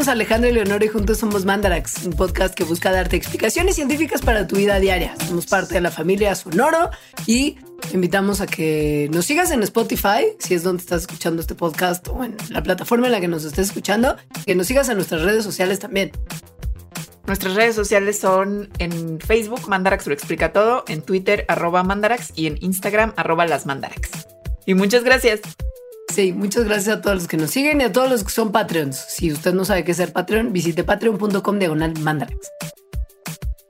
somos Alejandro y Leonor y juntos somos Mandarax, un podcast que busca darte explicaciones científicas para tu vida diaria. Somos parte de la familia Sonoro y invitamos a que nos sigas en Spotify, si es donde estás escuchando este podcast o en la plataforma en la que nos estés escuchando, que nos sigas en nuestras redes sociales también. Nuestras redes sociales son en Facebook, Mandarax lo explica todo, en Twitter, Mandarax y en Instagram, arroba las Mandarax. Y muchas gracias. Sí, muchas gracias a todos los que nos siguen y a todos los que son Patreons. Si usted no sabe qué es ser Patreon, visite patreon.com diagonal mandarax.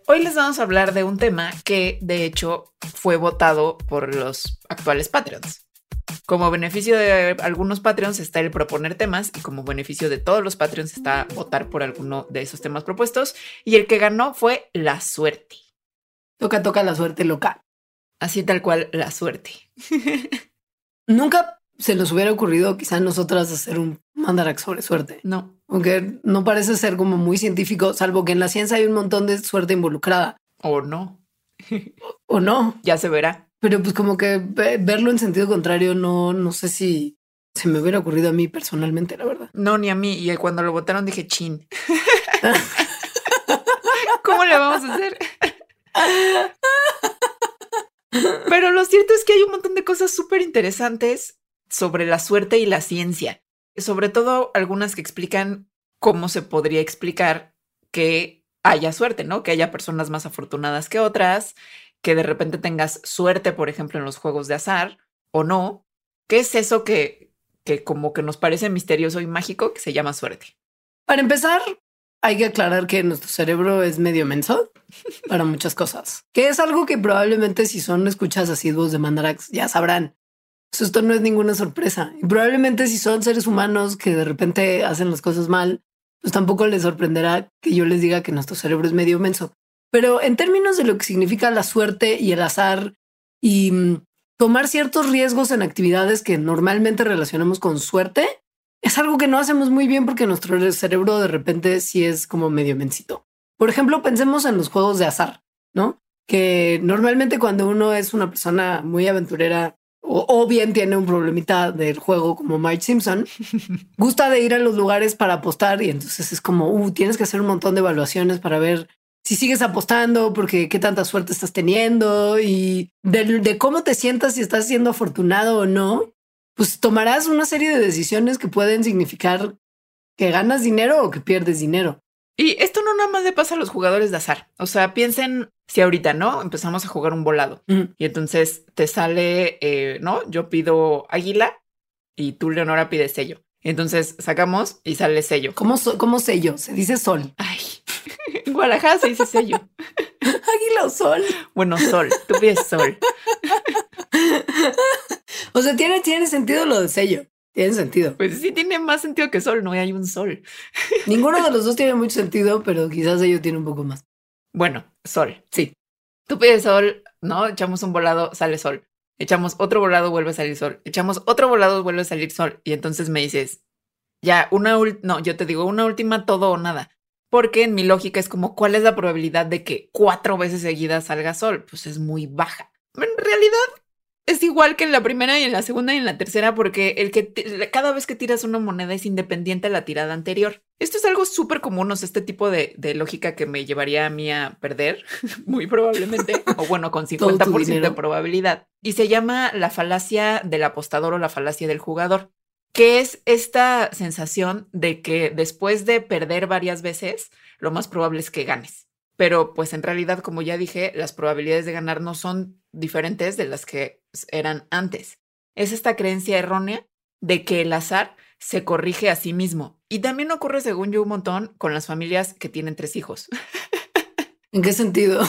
Hoy les vamos a hablar de un tema que de hecho fue votado por los actuales Patreons. Como beneficio de algunos Patreons está el proponer temas y como beneficio de todos los Patreons está votar por alguno de esos temas propuestos. Y el que ganó fue la suerte. Toca, toca la suerte loca. Así tal cual, la suerte. Nunca se nos hubiera ocurrido quizá a nosotras hacer un mandarax sobre suerte. No. Aunque no parece ser como muy científico, salvo que en la ciencia hay un montón de suerte involucrada. O no. o no. Ya se verá. Pero pues como que verlo en sentido contrario, no, no sé si se me hubiera ocurrido a mí personalmente, la verdad. No, ni a mí. Y cuando lo votaron dije, chin. ¿Cómo le vamos a hacer? Pero lo cierto es que hay un montón de cosas súper interesantes sobre la suerte y la ciencia, sobre todo algunas que explican cómo se podría explicar que haya suerte, ¿no? Que haya personas más afortunadas que otras, que de repente tengas suerte, por ejemplo, en los juegos de azar o no. ¿Qué es eso que, que como que nos parece misterioso y mágico que se llama suerte? Para empezar, hay que aclarar que nuestro cerebro es medio menso para muchas cosas, que es algo que probablemente si son escuchas asiduos de Mandarax ya sabrán. Pues esto no es ninguna sorpresa. Y probablemente si son seres humanos que de repente hacen las cosas mal, pues tampoco les sorprenderá que yo les diga que nuestro cerebro es medio menso. Pero en términos de lo que significa la suerte y el azar y mm, tomar ciertos riesgos en actividades que normalmente relacionamos con suerte, es algo que no hacemos muy bien porque nuestro cerebro de repente sí es como medio mencito. Por ejemplo, pensemos en los juegos de azar, ¿no? Que normalmente cuando uno es una persona muy aventurera o, bien tiene un problemita del juego como Mike Simpson, gusta de ir a los lugares para apostar y entonces es como, uh, tienes que hacer un montón de evaluaciones para ver si sigues apostando, porque qué tanta suerte estás teniendo y de, cómo te sientas, si estás siendo afortunado o no, pues tomarás una serie de decisiones que pueden significar que ganas dinero o que pierdes dinero. Y esto no nada más le pasa a los jugadores de azar. O sea, piensen si ahorita, ¿no? Empezamos a jugar un volado y entonces te sale, eh, ¿no? Yo pido águila y tú, Leonora, pides sello. Entonces sacamos y sale sello. ¿Cómo, cómo sello? Se dice sol. Ay, en Guadalajara se dice sello. Águila o sol. Bueno, sol. Tú pides sol. o sea, tiene, tiene sentido lo de sello. Tiene sentido. Pues sí, tiene más sentido que sol, no hay un sol. Ninguno de los dos tiene mucho sentido, pero quizás ellos tiene un poco más. Bueno, sol, sí. Tú pides sol, ¿no? Echamos un volado, sale sol. Echamos otro volado, vuelve a salir sol. Echamos otro volado, vuelve a salir sol. Y entonces me dices, ya, una, no, yo te digo, una última todo o nada. Porque en mi lógica es como, ¿cuál es la probabilidad de que cuatro veces seguidas salga sol? Pues es muy baja. En realidad, es igual que en la primera y en la segunda y en la tercera, porque el que cada vez que tiras una moneda es independiente a la tirada anterior. Esto es algo súper común, o sea, este tipo de, lógica que me llevaría a mí a perder, muy probablemente, o bueno, con 50% de probabilidad. Y se llama la falacia del apostador o la falacia del jugador, que es esta sensación de que después de perder varias veces, lo más probable es que ganes pero pues en realidad, como ya dije, las probabilidades de ganar no son diferentes de las que eran antes. Es esta creencia errónea de que el azar se corrige a sí mismo. Y también ocurre, según yo, un montón con las familias que tienen tres hijos. ¿En qué sentido?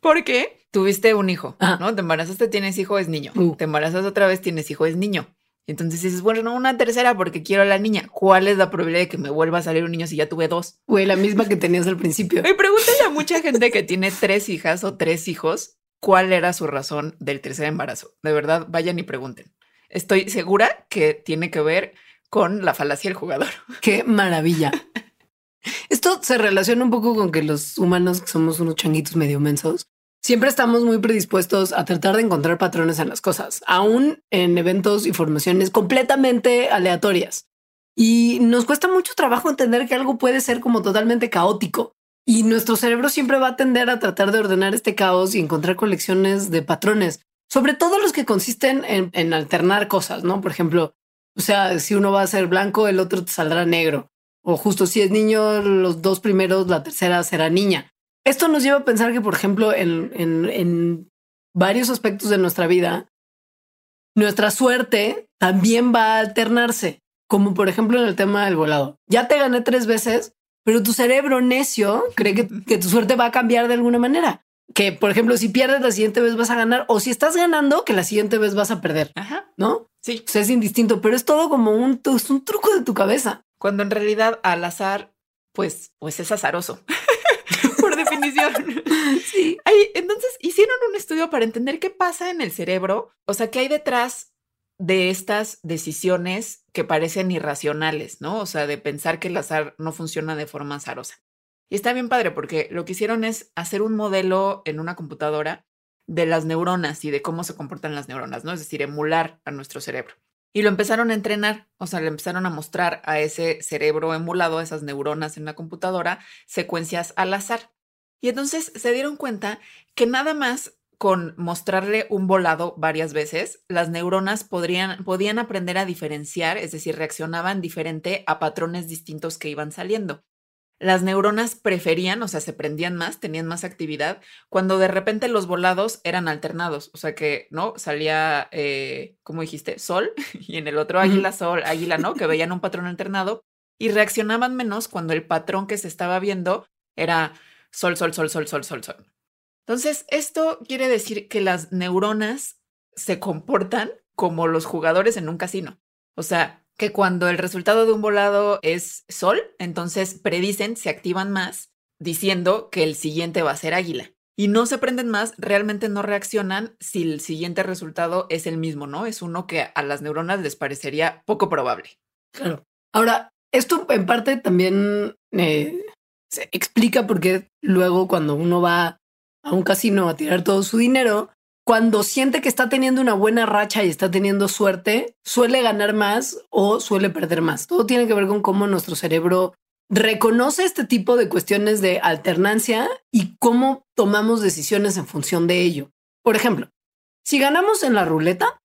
Porque tuviste un hijo, ¿no? Te embarazaste, tienes hijo, es niño. Uh. Te embarazas otra vez, tienes hijo, es niño. Entonces dices, bueno, no, una tercera porque quiero a la niña. ¿Cuál es la probabilidad de que me vuelva a salir un niño si ya tuve dos? Güey, la misma que tenías al principio. Y pregúntale a mucha gente que tiene tres hijas o tres hijos cuál era su razón del tercer embarazo. De verdad, vayan y pregunten. Estoy segura que tiene que ver con la falacia del jugador. Qué maravilla. Esto se relaciona un poco con que los humanos somos unos changuitos medio mensos siempre estamos muy predispuestos a tratar de encontrar patrones en las cosas, aún en eventos y formaciones completamente aleatorias. Y nos cuesta mucho trabajo entender que algo puede ser como totalmente caótico. Y nuestro cerebro siempre va a tender a tratar de ordenar este caos y encontrar colecciones de patrones, sobre todo los que consisten en, alternar cosas, ¿no? Por ejemplo, o sea, si uno va a ser blanco, el otro te saldrá negro. O justo si es niño, los dos primeros, la tercera será niña. Esto nos lleva a pensar que, por ejemplo, en, en varios aspectos de nuestra vida, nuestra suerte también va a alternarse, como por ejemplo en el tema del volado. Ya te gané tres veces, pero tu cerebro necio cree que, tu suerte va a cambiar de alguna manera. Que, por ejemplo, si pierdes la siguiente vez vas a ganar, o si estás ganando, que la siguiente vez vas a perder. Ajá. ¿No? Sí. es indistinto, pero es todo como un, es un truco de tu cabeza. Cuando en realidad al azar, pues, pues es azaroso. por definición. Sí. entonces hicieron un estudio para entender qué pasa en el cerebro, o sea, qué hay detrás de estas decisiones que parecen irracionales, ¿no? O sea, de pensar que el azar no funciona de forma azarosa. Y está bien padre porque lo que hicieron es hacer un modelo en una computadora de las neuronas y de cómo se comportan las neuronas, ¿no? Es decir, emular a nuestro cerebro. Y lo empezaron a entrenar, o sea, le empezaron a mostrar a ese cerebro emulado, a esas neuronas en la computadora, secuencias al azar. Y entonces se dieron cuenta que nada más con mostrarle un volado varias veces, las neuronas podrían, podían aprender a diferenciar, es decir, reaccionaban diferente a patrones distintos que iban saliendo. Las neuronas preferían, o sea, se prendían más, tenían más actividad, cuando de repente los volados eran alternados, o sea que, ¿no? Salía, eh, como dijiste, sol y en el otro águila, sol, águila, ¿no? Que veían un patrón alternado y reaccionaban menos cuando el patrón que se estaba viendo era sol, sol, sol, sol, sol, sol, sol. Entonces, esto quiere decir que las neuronas se comportan como los jugadores en un casino. O sea, que cuando el resultado de un volado es sol, entonces predicen, se activan más, diciendo que el siguiente va a ser águila. Y no se prenden más, realmente no reaccionan si el siguiente resultado es el mismo, ¿no? Es uno que a las neuronas les parecería poco probable. Claro. Ahora, esto en parte también eh, se explica por qué luego cuando uno va a un casino a tirar todo su dinero, cuando siente que está teniendo una buena racha y está teniendo suerte, suele ganar más o suele perder más. Todo tiene que ver con cómo nuestro cerebro reconoce este tipo de cuestiones de alternancia y cómo tomamos decisiones en función de ello. Por ejemplo, si ganamos en la ruleta,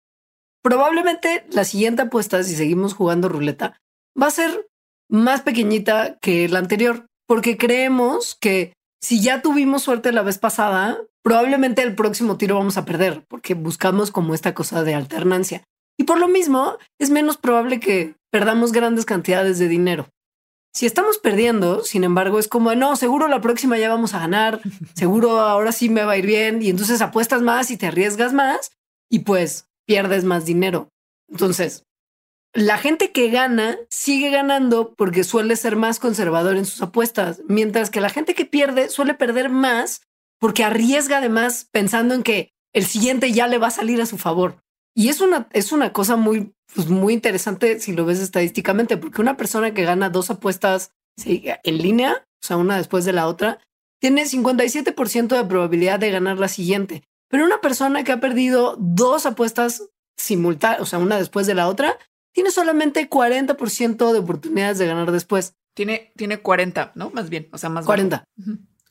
probablemente la siguiente apuesta, si seguimos jugando ruleta, va a ser más pequeñita que la anterior, porque creemos que si ya tuvimos suerte la vez pasada, probablemente el próximo tiro vamos a perder porque buscamos como esta cosa de alternancia. Y por lo mismo, es menos probable que perdamos grandes cantidades de dinero. Si estamos perdiendo, sin embargo, es como, no, seguro la próxima ya vamos a ganar, seguro ahora sí me va a ir bien y entonces apuestas más y te arriesgas más y pues pierdes más dinero. Entonces, la gente que gana sigue ganando porque suele ser más conservador en sus apuestas, mientras que la gente que pierde suele perder más porque arriesga además pensando en que el siguiente ya le va a salir a su favor. Y es una, es una cosa muy, pues muy interesante si lo ves estadísticamente, porque una persona que gana dos apuestas en línea, o sea, una después de la otra, tiene 57% de probabilidad de ganar la siguiente. Pero una persona que ha perdido dos apuestas simultáneas, o sea, una después de la otra, tiene solamente 40% de oportunidades de ganar después. Tiene, tiene 40, ¿no? Más bien, o sea, más 40.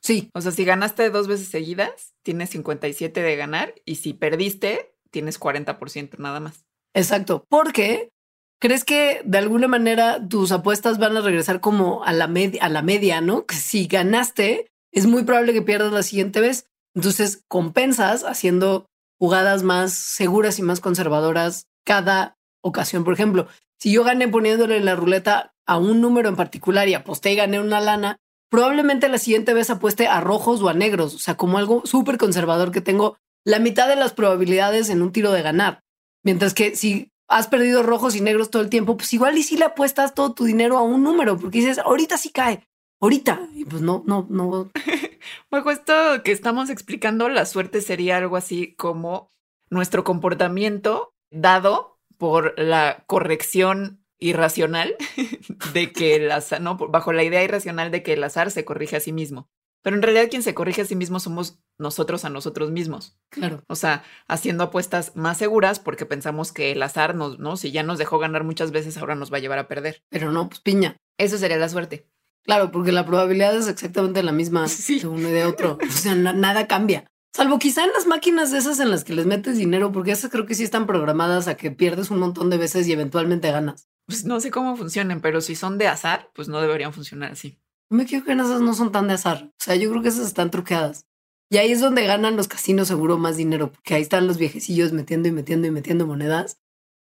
Sí. O sea, si ganaste dos veces seguidas, tienes 57 de ganar y si perdiste, tienes 40% nada más. Exacto, porque crees que de alguna manera tus apuestas van a regresar como a la, media, a la media, ¿no? Que si ganaste, es muy probable que pierdas la siguiente vez. Entonces compensas haciendo jugadas más seguras y más conservadoras cada ocasión. Por ejemplo, si yo gané poniéndole la ruleta a un número en particular y aposté y gané una lana, probablemente la siguiente vez apueste a rojos o a negros, o sea, como algo súper conservador que tengo la mitad de las probabilidades en un tiro de ganar. Mientras que si has perdido rojos y negros todo el tiempo, pues igual y si le apuestas todo tu dinero a un número, porque dices, ahorita sí cae, ahorita. Y pues no, no, no. Bajo esto que estamos explicando, la suerte sería algo así como nuestro comportamiento dado por la corrección irracional de que el azar, no, bajo la idea irracional de que el azar se corrige a sí mismo. Pero en realidad quien se corrige a sí mismo somos nosotros a nosotros mismos. Claro. O sea, haciendo apuestas más seguras porque pensamos que el azar nos, ¿no? Si ya nos dejó ganar muchas veces, ahora nos va a llevar a perder. Pero no, pues piña. Eso sería la suerte. Claro, porque la probabilidad es exactamente la misma Sí. de uno y de otro. O sea, na- nada cambia. Salvo quizá en las máquinas de esas en las que les metes dinero, porque esas creo que sí están programadas a que pierdes un montón de veces y eventualmente ganas. Pues no sé cómo funcionen, pero si son de azar, pues no deberían funcionar así. Me creo que esas no son tan de azar. O sea, yo creo que esas están truqueadas. Y ahí es donde ganan los casinos seguro más dinero, porque ahí están los viejecillos metiendo y metiendo y metiendo monedas.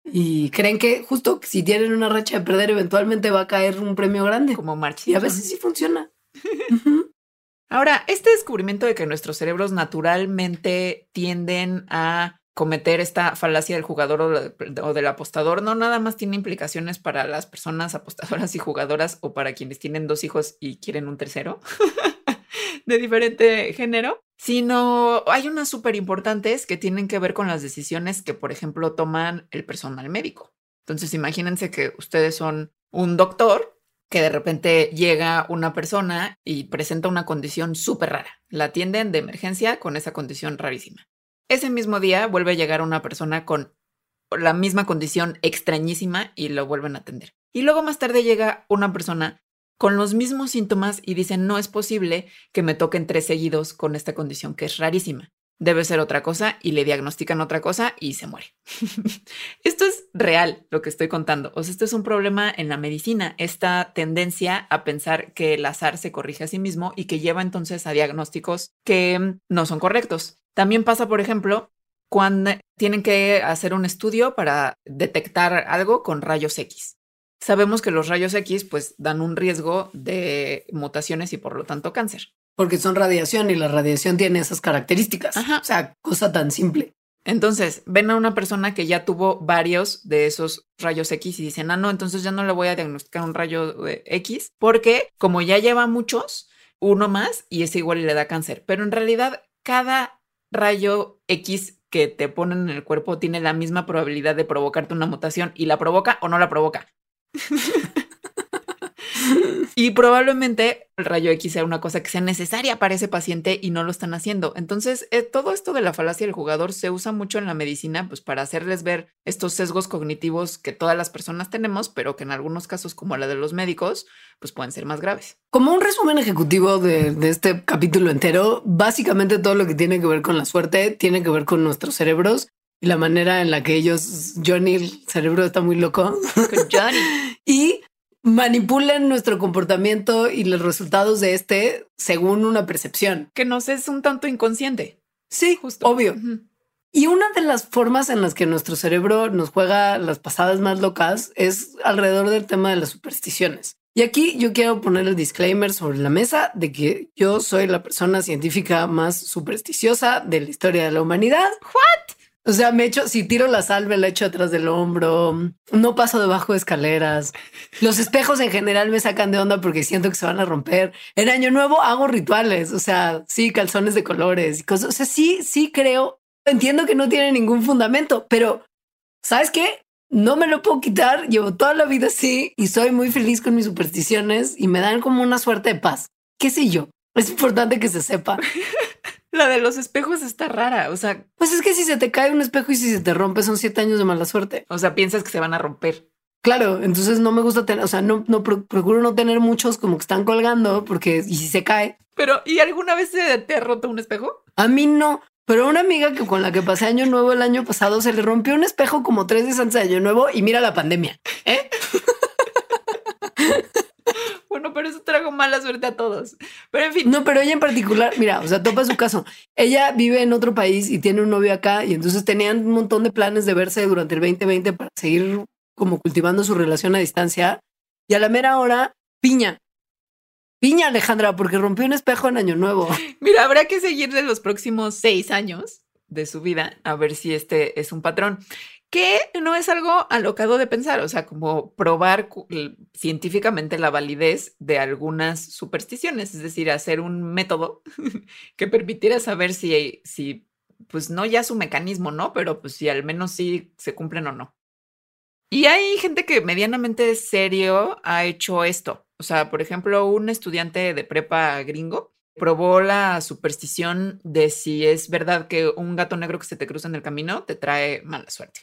Y creen que justo si tienen una racha de perder, eventualmente va a caer un premio grande. Como March. Y a veces sí funciona. Ujú. Ahora, este descubrimiento de que nuestros cerebros naturalmente tienden a cometer esta falacia del jugador o, de- o del apostador no nada más tiene implicaciones para las personas apostadoras y jugadoras o para quienes tienen dos hijos y quieren un tercero de diferente género, sino hay unas súper importantes que tienen que ver con las decisiones que, por ejemplo, toman el personal médico. Entonces, imagínense que ustedes son un doctor que de repente llega una persona y presenta una condición súper rara. La atienden de emergencia con esa condición rarísima. Ese mismo día vuelve a llegar una persona con la misma condición extrañísima y lo vuelven a atender. Y luego más tarde llega una persona con los mismos síntomas y dicen, no es posible que me toquen tres seguidos con esta condición que es rarísima. Debe ser otra cosa y le diagnostican otra cosa y se muere. esto es real lo que estoy contando. O sea, esto es un problema en la medicina, esta tendencia a pensar que el azar se corrige a sí mismo y que lleva entonces a diagnósticos que no son correctos. También pasa, por ejemplo, cuando tienen que hacer un estudio para detectar algo con rayos X. Sabemos que los rayos X pues dan un riesgo de mutaciones y por lo tanto cáncer. Porque son radiación y la radiación tiene esas características. Ajá. O sea, cosa tan simple. Entonces, ven a una persona que ya tuvo varios de esos rayos X y dicen, ah, no, entonces ya no le voy a diagnosticar un rayo X, porque como ya lleva muchos, uno más y ese igual y le da cáncer. Pero en realidad, cada rayo X que te ponen en el cuerpo tiene la misma probabilidad de provocarte una mutación y la provoca o no la provoca. y probablemente el rayo X sea una cosa que sea necesaria para ese paciente y no lo están haciendo. Entonces, eh, todo esto de la falacia del jugador se usa mucho en la medicina, pues para hacerles ver estos sesgos cognitivos que todas las personas tenemos, pero que en algunos casos, como la de los médicos, pues pueden ser más graves. Como un resumen ejecutivo de, de este capítulo entero, básicamente todo lo que tiene que ver con la suerte tiene que ver con nuestros cerebros y la manera en la que ellos, Johnny, el cerebro está muy loco, Con Johnny. y manipulan nuestro comportamiento y los resultados de este según una percepción. que nos es un tanto inconsciente. Sí, Justo. obvio. Y una de las formas en las que nuestro cerebro nos juega las pasadas más locas es alrededor del tema de las supersticiones. Y aquí yo quiero poner el disclaimer sobre la mesa de que yo soy la persona científica más supersticiosa de la historia de la humanidad. What? O sea, me echo, si tiro la sal, me la echo atrás del hombro, no paso debajo de escaleras. Los espejos en general me sacan de onda porque siento que se van a romper. En Año Nuevo hago rituales, o sea, sí, calzones de colores y cosas. O sea, sí, sí creo. Entiendo que no tiene ningún fundamento, pero ¿sabes qué? No me lo puedo quitar. Llevo toda la vida así y soy muy feliz con mis supersticiones y me dan como una suerte de paz. ¿Qué sé yo? Es importante que se sepa. La de los espejos está rara. O sea, Pues es que si se te cae un espejo y si se te rompe son siete años de mala suerte. o sea, piensas que se van a romper. Claro, entonces no me gusta tener, o sea, no, no pro- procuro no tener muchos como que están colgando porque y si se cae, Pero, ¿y alguna vez se te ha roto un espejo? a mí no. Pero una amiga que con la que pasé año nuevo el año pasado se le rompió un espejo como tres días antes de año nuevo y mira la pandemia. ¿eh? Bueno, pero eso trajo mala suerte a todos. Pero en fin, No, pero ella en particular, mira, o sea, topa su caso. Ella vive en otro país y tiene un novio acá y entonces tenían un montón de planes de verse durante el 2020 para seguir como cultivando su relación a distancia. Y a la mera hora, piña. Piña, Alejandra, porque rompió un espejo en Año Nuevo. mira, habrá que seguirle los próximos seis años de su vida a ver si este es un patrón. Que no es algo alocado de pensar, o sea, como probar científicamente la validez de algunas supersticiones, es decir, hacer un método que permitiera saber si, si, pues no ya su mecanismo, ¿no? Pero pues si al menos sí se cumplen o no. Y hay gente que medianamente serio ha hecho esto. O sea, por ejemplo, un estudiante de prepa gringo probó la superstición de si es verdad que un gato negro que se te cruza en el camino te trae mala suerte.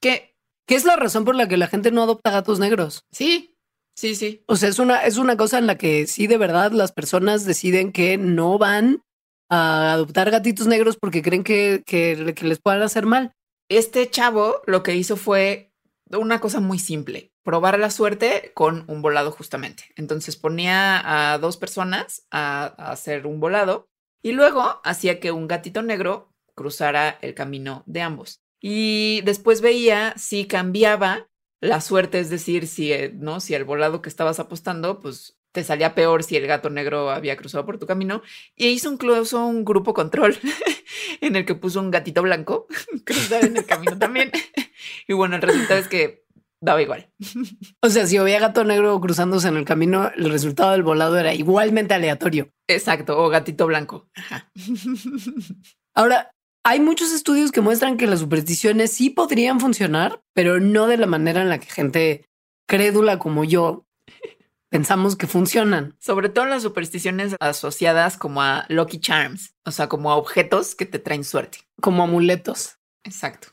Que, ¿Qué es la razón por la que la gente no adopta gatos negros? sí, sí, sí. O sea, es una, es una cosa en la que sí, de verdad, las personas deciden que no van a adoptar gatitos negros porque creen que, que, que les puedan hacer mal. Este chavo lo que hizo fue una cosa muy simple, probar la suerte con un volado justamente. Entonces ponía a dos personas a, hacer un volado y luego hacía que un gatito negro cruzara el camino de ambos. Y después veía si cambiaba la suerte, es decir, si, eh, ¿no? si el volado que estabas apostando, pues te salía peor si el gato negro había cruzado por tu camino. Y hizo incluso un grupo control en el que puso un gatito blanco cruzar en el camino también. y bueno, el resultado es que daba igual. O sea, si había gato negro cruzándose en el camino, el resultado del volado era igualmente aleatorio. Exacto, o gatito blanco. Ajá. Ahora, hay muchos estudios que muestran que las supersticiones sí podrían funcionar, pero no de la manera en la que gente crédula como yo pensamos que funcionan. Sobre todo las supersticiones asociadas como a Lucky Charms, o sea, como a objetos que te traen suerte. como amuletos. Exacto.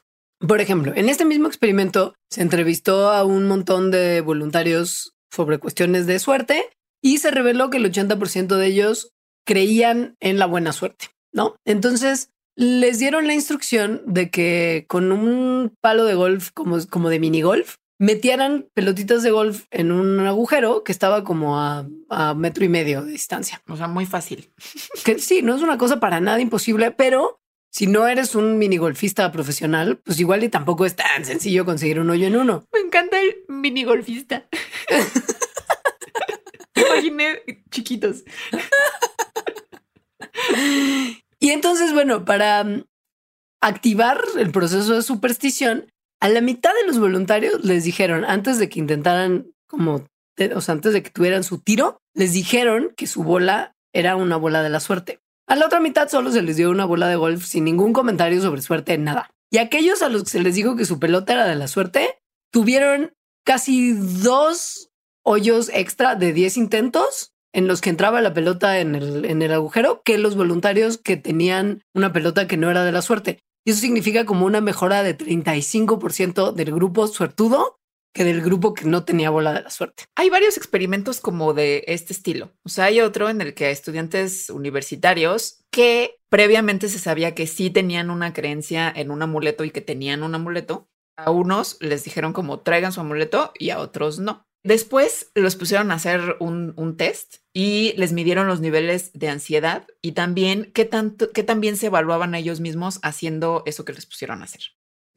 Por ejemplo, en este mismo experimento se entrevistó a un montón de voluntarios sobre cuestiones de suerte y se reveló que el 80% de ellos creían en la buena suerte, ¿no? Entonces les dieron la instrucción de que con un palo de golf como, como de mini golf metieran pelotitas de golf en un agujero que estaba como a, a metro y medio de distancia. O sea, muy fácil. Que sí, no es una cosa para nada imposible, pero si no eres un mini golfista profesional, pues igual y tampoco es tan sencillo conseguir un hoyo en uno. Me encanta el mini golfista. Imaginé chiquitos. Y entonces, bueno, para mm, activar el proceso de superstición, a la mitad de los voluntarios les dijeron, antes de que intentaran como, o sea, antes de que tuvieran su tiro, les dijeron que su bola era una bola de la suerte. A la otra mitad solo se les dio una bola de golf sin ningún comentario sobre suerte, nada. Y aquellos a los que se les dijo que su pelota era de la suerte, tuvieron casi dos hoyos extra de 10 intentos en los que entraba la pelota en el, en el agujero que los voluntarios que tenían una pelota que no era de la suerte. Y eso significa como una mejora de 35% del grupo suertudo que del grupo que no tenía bola de la suerte. Hay varios experimentos como de este estilo. O sea, hay otro en el que estudiantes universitarios que previamente se sabía que sí tenían una creencia en un amuleto y que tenían un amuleto. A unos les dijeron como traigan su amuleto y a otros no. Después los pusieron a hacer un, test y les midieron los niveles de ansiedad y también qué, tanto, qué también se evaluaban ellos mismos haciendo eso que les pusieron a hacer.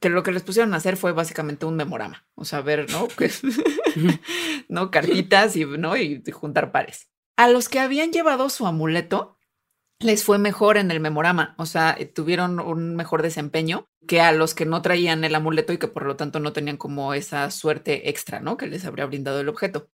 Que lo que les pusieron a hacer fue básicamente un memorama. O sea, ver, ¿no? Que- ¿no? Cartitas y, ¿no? y juntar pares. A los que habían llevado su amuleto, les fue mejor en el memorama. O sea, eh, tuvieron un mejor desempeño que a los que no traían el amuleto y que por lo tanto no tenían como esa suerte extra, ¿no? Que les habría brindado el objeto.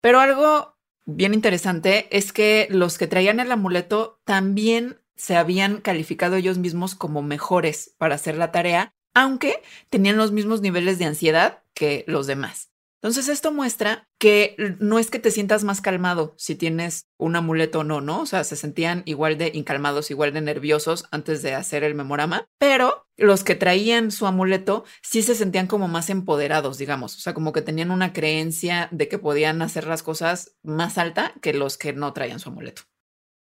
Pero algo bien interesante es que los que traían el amuleto también se habían calificado ellos mismos como mejores para hacer la tarea, aunque tenían los mismos niveles de ansiedad que los demás. Entonces esto muestra que no es que te sientas más calmado si tienes un amuleto o no, ¿no? O sea, se sentían igual de incalmados, igual de nerviosos antes de hacer el memorama, pero los que traían su amuleto sí se sentían como más empoderados, digamos, o sea, como que tenían una creencia de que podían hacer las cosas más alta que los que no traían su amuleto.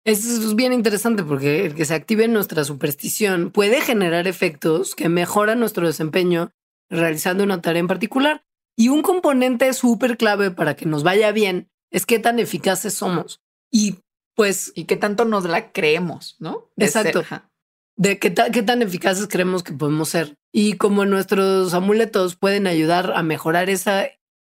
Eso es bien interesante porque el que se active nuestra superstición puede generar efectos que mejoran nuestro desempeño realizando una tarea en particular. Y un componente súper clave para que nos vaya bien es qué tan eficaces somos. Y pues Y qué tanto nos la creemos, ¿no? De ser- Exacto. ajá. de qué, ta- qué tan eficaces creemos que podemos ser. Y como nuestros amuletos pueden ayudar a mejorar esa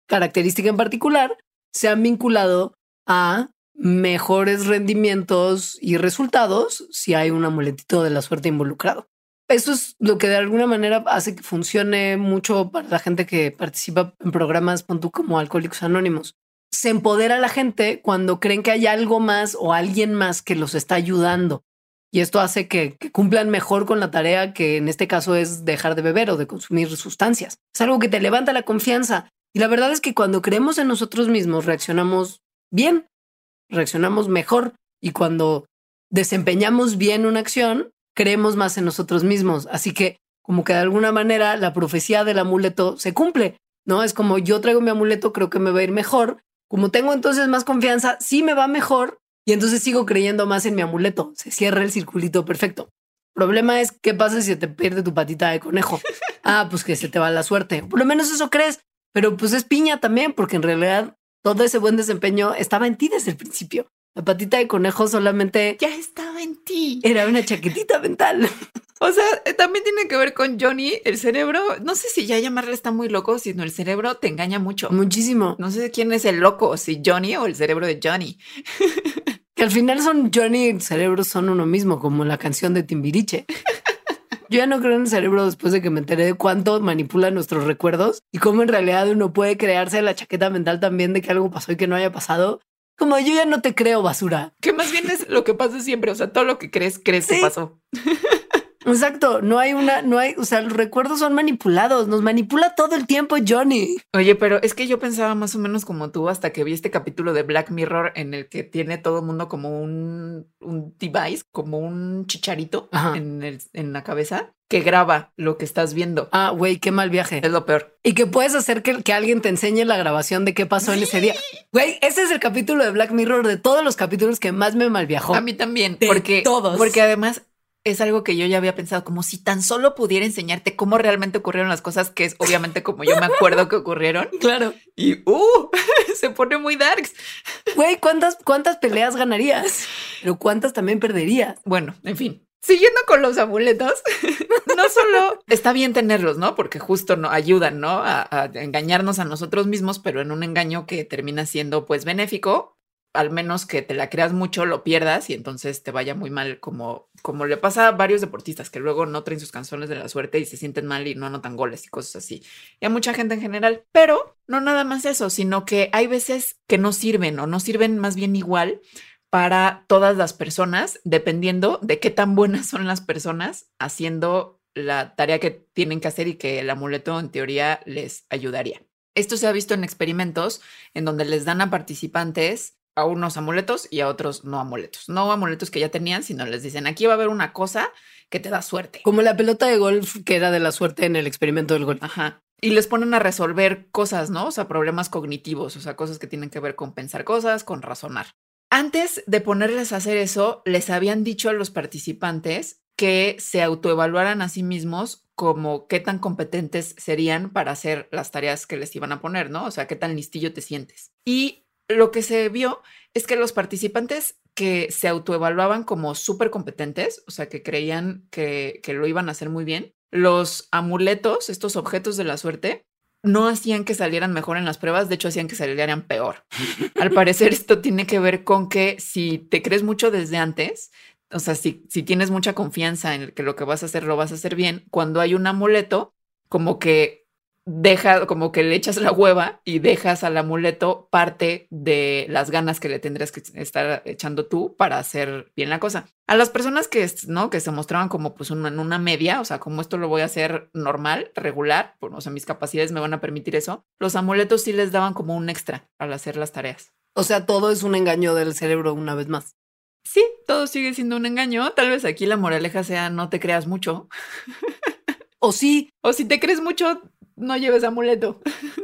característica en particular, se han vinculado a mejores rendimientos y resultados si hay un amuletito de la suerte involucrado. Eso es lo que de alguna manera hace que funcione mucho para la gente que participa en programas como Alcohólicos Anónimos. Se empodera a la gente cuando creen que hay algo más o alguien más que los está ayudando. Y esto hace que, que cumplan mejor con la tarea que en este caso es dejar de beber o de consumir sustancias. Es algo que te levanta la confianza. Y la verdad es que cuando creemos en nosotros mismos reaccionamos bien, reaccionamos mejor. Y cuando desempeñamos bien una acción, creemos más en nosotros mismos. Así que como que de alguna manera la profecía del amuleto se cumple, ¿no? Es como yo traigo mi amuleto, creo que me va a ir mejor. Como tengo entonces más confianza, sí me va mejor y entonces sigo creyendo más en mi amuleto. Se cierra el circulito perfecto. Problema es qué pasa si te pierde tu patita de conejo. Ah, pues que se te va la suerte. Por lo menos eso crees, pero pues es piña también, porque en realidad todo ese buen desempeño estaba en ti desde el principio. La patita de conejo solamente Ya estaba en ti. era una chaquetita mental. O sea, eh, también tiene que ver con Johnny. El cerebro, no sé si ya llamarle está muy loco, sino el cerebro te engaña mucho. Muchísimo. No sé quién es el loco, si Johnny o el cerebro de Johnny. Que al final son Johnny y el cerebro son uno mismo, como la canción de Timbiriche. Yo ya no creo en el cerebro después de que me enteré de cuánto manipula nuestros recuerdos y cómo en realidad uno puede crearse la chaqueta mental también de que algo pasó y que no haya pasado. Como yo ya no te creo, basura. Que más bien es lo que pasa siempre. O sea, todo lo que crees, crees que pasó. Exacto, no hay una, no hay, o sea, los recuerdos son manipulados, nos manipula todo el tiempo Johnny. Oye, pero es que yo pensaba más o menos como tú hasta que vi este capítulo de Black Mirror en el que tiene todo el mundo como un, un device, como un chicharito en, el- en la cabeza que graba lo que estás viendo. Ah, güey, qué mal viaje. Es lo peor. Y que puedes hacer que, que alguien te enseñe la grabación de qué pasó en ese día. Güey, ese es el capítulo de Black Mirror de todos los capítulos que más me malviajó. A mí también, De porque todos. porque además es algo que yo ya había pensado, como si tan solo pudiera enseñarte cómo realmente ocurrieron las cosas, que es obviamente como yo me acuerdo que ocurrieron. Claro. Y uh, se pone muy darks. Güey, ¿cuántas, ¿cuántas peleas ganarías? Pero cuántas también perderías. Bueno, en fin. Siguiendo con los amuletos, no solo está bien tenerlos, ¿no? Porque justo no ayudan, ¿no? A, a engañarnos a nosotros mismos, pero en un engaño que termina siendo pues benéfico, al menos que te la creas mucho, lo pierdas y entonces te vaya muy mal, como, como le pasa a varios deportistas que luego no traen sus canciones de la suerte y se sienten mal y no anotan goles y cosas así. Y a mucha gente en general. Pero no nada más eso, sino que hay veces que no sirven o no sirven más bien igual para todas las personas, dependiendo de qué tan buenas son las personas haciendo la tarea que tienen que hacer y que el amuleto en teoría les ayudaría. Esto se ha visto en experimentos en donde les dan a participantes a unos amuletos y a otros no amuletos. No amuletos que ya tenían, sino les dicen, aquí va a haber una cosa que te da suerte. Como la pelota de golf que era de la suerte en el experimento del golf. Ajá. Y les ponen a resolver cosas, ¿no? O sea, problemas cognitivos, o sea, cosas que tienen que ver con pensar cosas, con razonar. Antes de ponerles a hacer eso, les habían dicho a los participantes que se autoevaluaran a sí mismos como qué tan competentes serían para hacer las tareas que les iban a poner, ¿no? O sea, qué tan listillo te sientes. Y lo que se vio es que los participantes que se autoevaluaban como súper competentes, o sea, que creían que, que lo iban a hacer muy bien, los amuletos, estos objetos de la suerte, no hacían que salieran mejor en las pruebas, de hecho hacían que salieran peor. Al parecer esto tiene que ver con que si te crees mucho desde antes, o sea, si, si tienes mucha confianza en que lo que vas a hacer lo vas a hacer bien, cuando hay un amuleto, como que deja, como que le echas la hueva y dejas al amuleto parte de las ganas que le tendrías que estar echando tú para hacer bien la cosa. A las personas que, ¿no? que se mostraban como pues una, en una media, o sea, como esto lo voy a hacer normal, regular, pues, o sea, mis capacidades me van a permitir eso, los amuletos sí les daban como un extra al hacer las tareas. O sea, todo es un engaño del cerebro una vez más. Sí, todo sigue siendo un engaño. Tal vez aquí la moraleja sea no te creas mucho. O sí, O si te crees mucho, no lleves amuleto.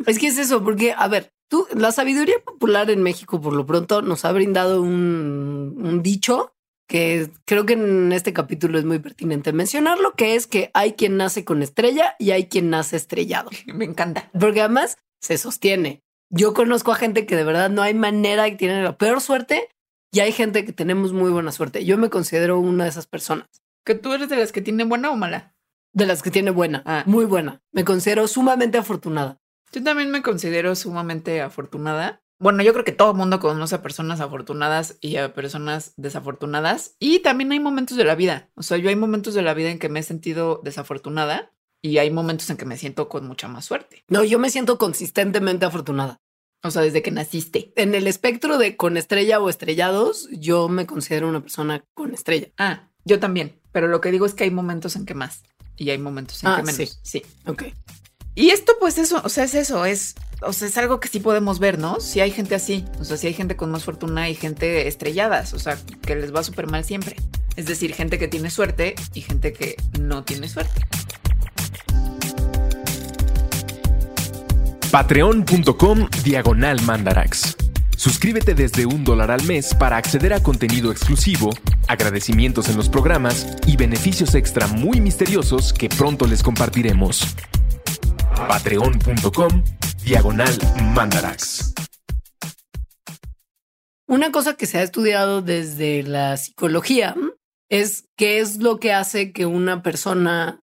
es que es eso, porque, a ver, tú, la sabiduría popular en México, por lo pronto, nos ha brindado un, un dicho que creo que en este capítulo es muy pertinente mencionarlo, que es que hay quien nace con estrella y hay quien nace estrellado. Me encanta. Porque además se sostiene. Yo conozco a gente que de verdad no hay manera que tienen la peor suerte y hay gente que tenemos muy buena suerte. Yo me considero una de esas personas, ¿Que tú eres de las que tienen buena o mala? De las que tiene buena, Ah. muy buena. Me considero sumamente afortunada. Yo también me considero sumamente afortunada. Bueno, yo creo que todo el mundo conoce a personas afortunadas y a personas desafortunadas. Y también hay momentos de la vida. O sea, yo hay momentos de la vida en que me he sentido desafortunada y hay momentos en que me siento con mucha más suerte. No, yo me siento consistentemente afortunada. O sea, desde que naciste. En el espectro de con estrella o estrellados, yo me considero una persona con estrella. Ah, yo también. Pero lo que digo es que hay momentos en que más y hay momentos en Ah, que menos. sí. sí. Ok. Y esto, pues eso, o sea, es eso, es o sea, es algo que sí podemos ver, ¿no? Si hay gente así, o sea, si hay gente con más fortuna y gente estrelladas, o sea, que les va súper mal siempre. Es decir, gente que tiene suerte y gente que no tiene suerte. Patreon.com Diagonal Mandarax. Suscríbete desde un dólar al mes para acceder a contenido exclusivo, agradecimientos en los programas y beneficios extra muy misteriosos que pronto les compartiremos. Patreon.com Diagonal Mandarax. Una cosa que se ha estudiado desde la psicología es qué es lo que hace que una persona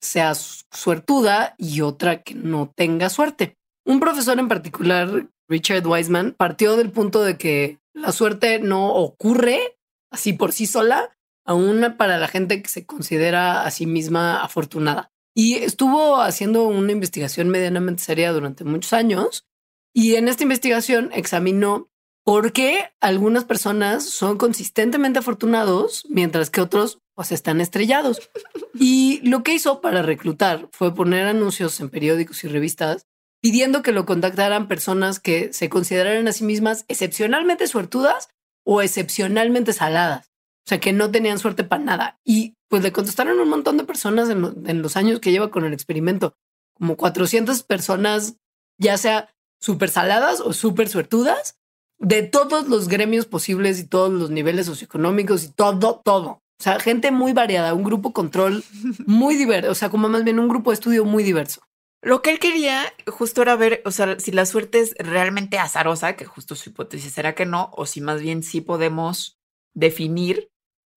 sea suertuda y otra que no tenga suerte. Un profesor en particular Richard Wiseman, partió del punto de que la suerte no ocurre así por sí sola, aún para la gente que se considera a sí misma afortunada. Y estuvo haciendo una investigación medianamente seria durante muchos años y en esta investigación examinó por qué algunas personas son consistentemente afortunados mientras que otros pues están estrellados. Y lo que hizo para reclutar fue poner anuncios en periódicos y revistas pidiendo que lo contactaran personas que se consideraran a sí mismas excepcionalmente suertudas o excepcionalmente saladas. O sea, que no tenían suerte para nada. Y pues le contestaron un montón de personas en, los años que lleva con el experimento. Como 400 personas, ya sea súper saladas o súper suertudas, de todos los gremios posibles y todos los niveles socioeconómicos y todo, todo. O sea, gente muy variada, un grupo control muy diverso, o sea, como más bien un grupo de estudio muy diverso. Lo que él quería justo era ver, o sea, si la suerte es realmente azarosa, que justo su hipótesis era que no, o si más bien sí podemos definir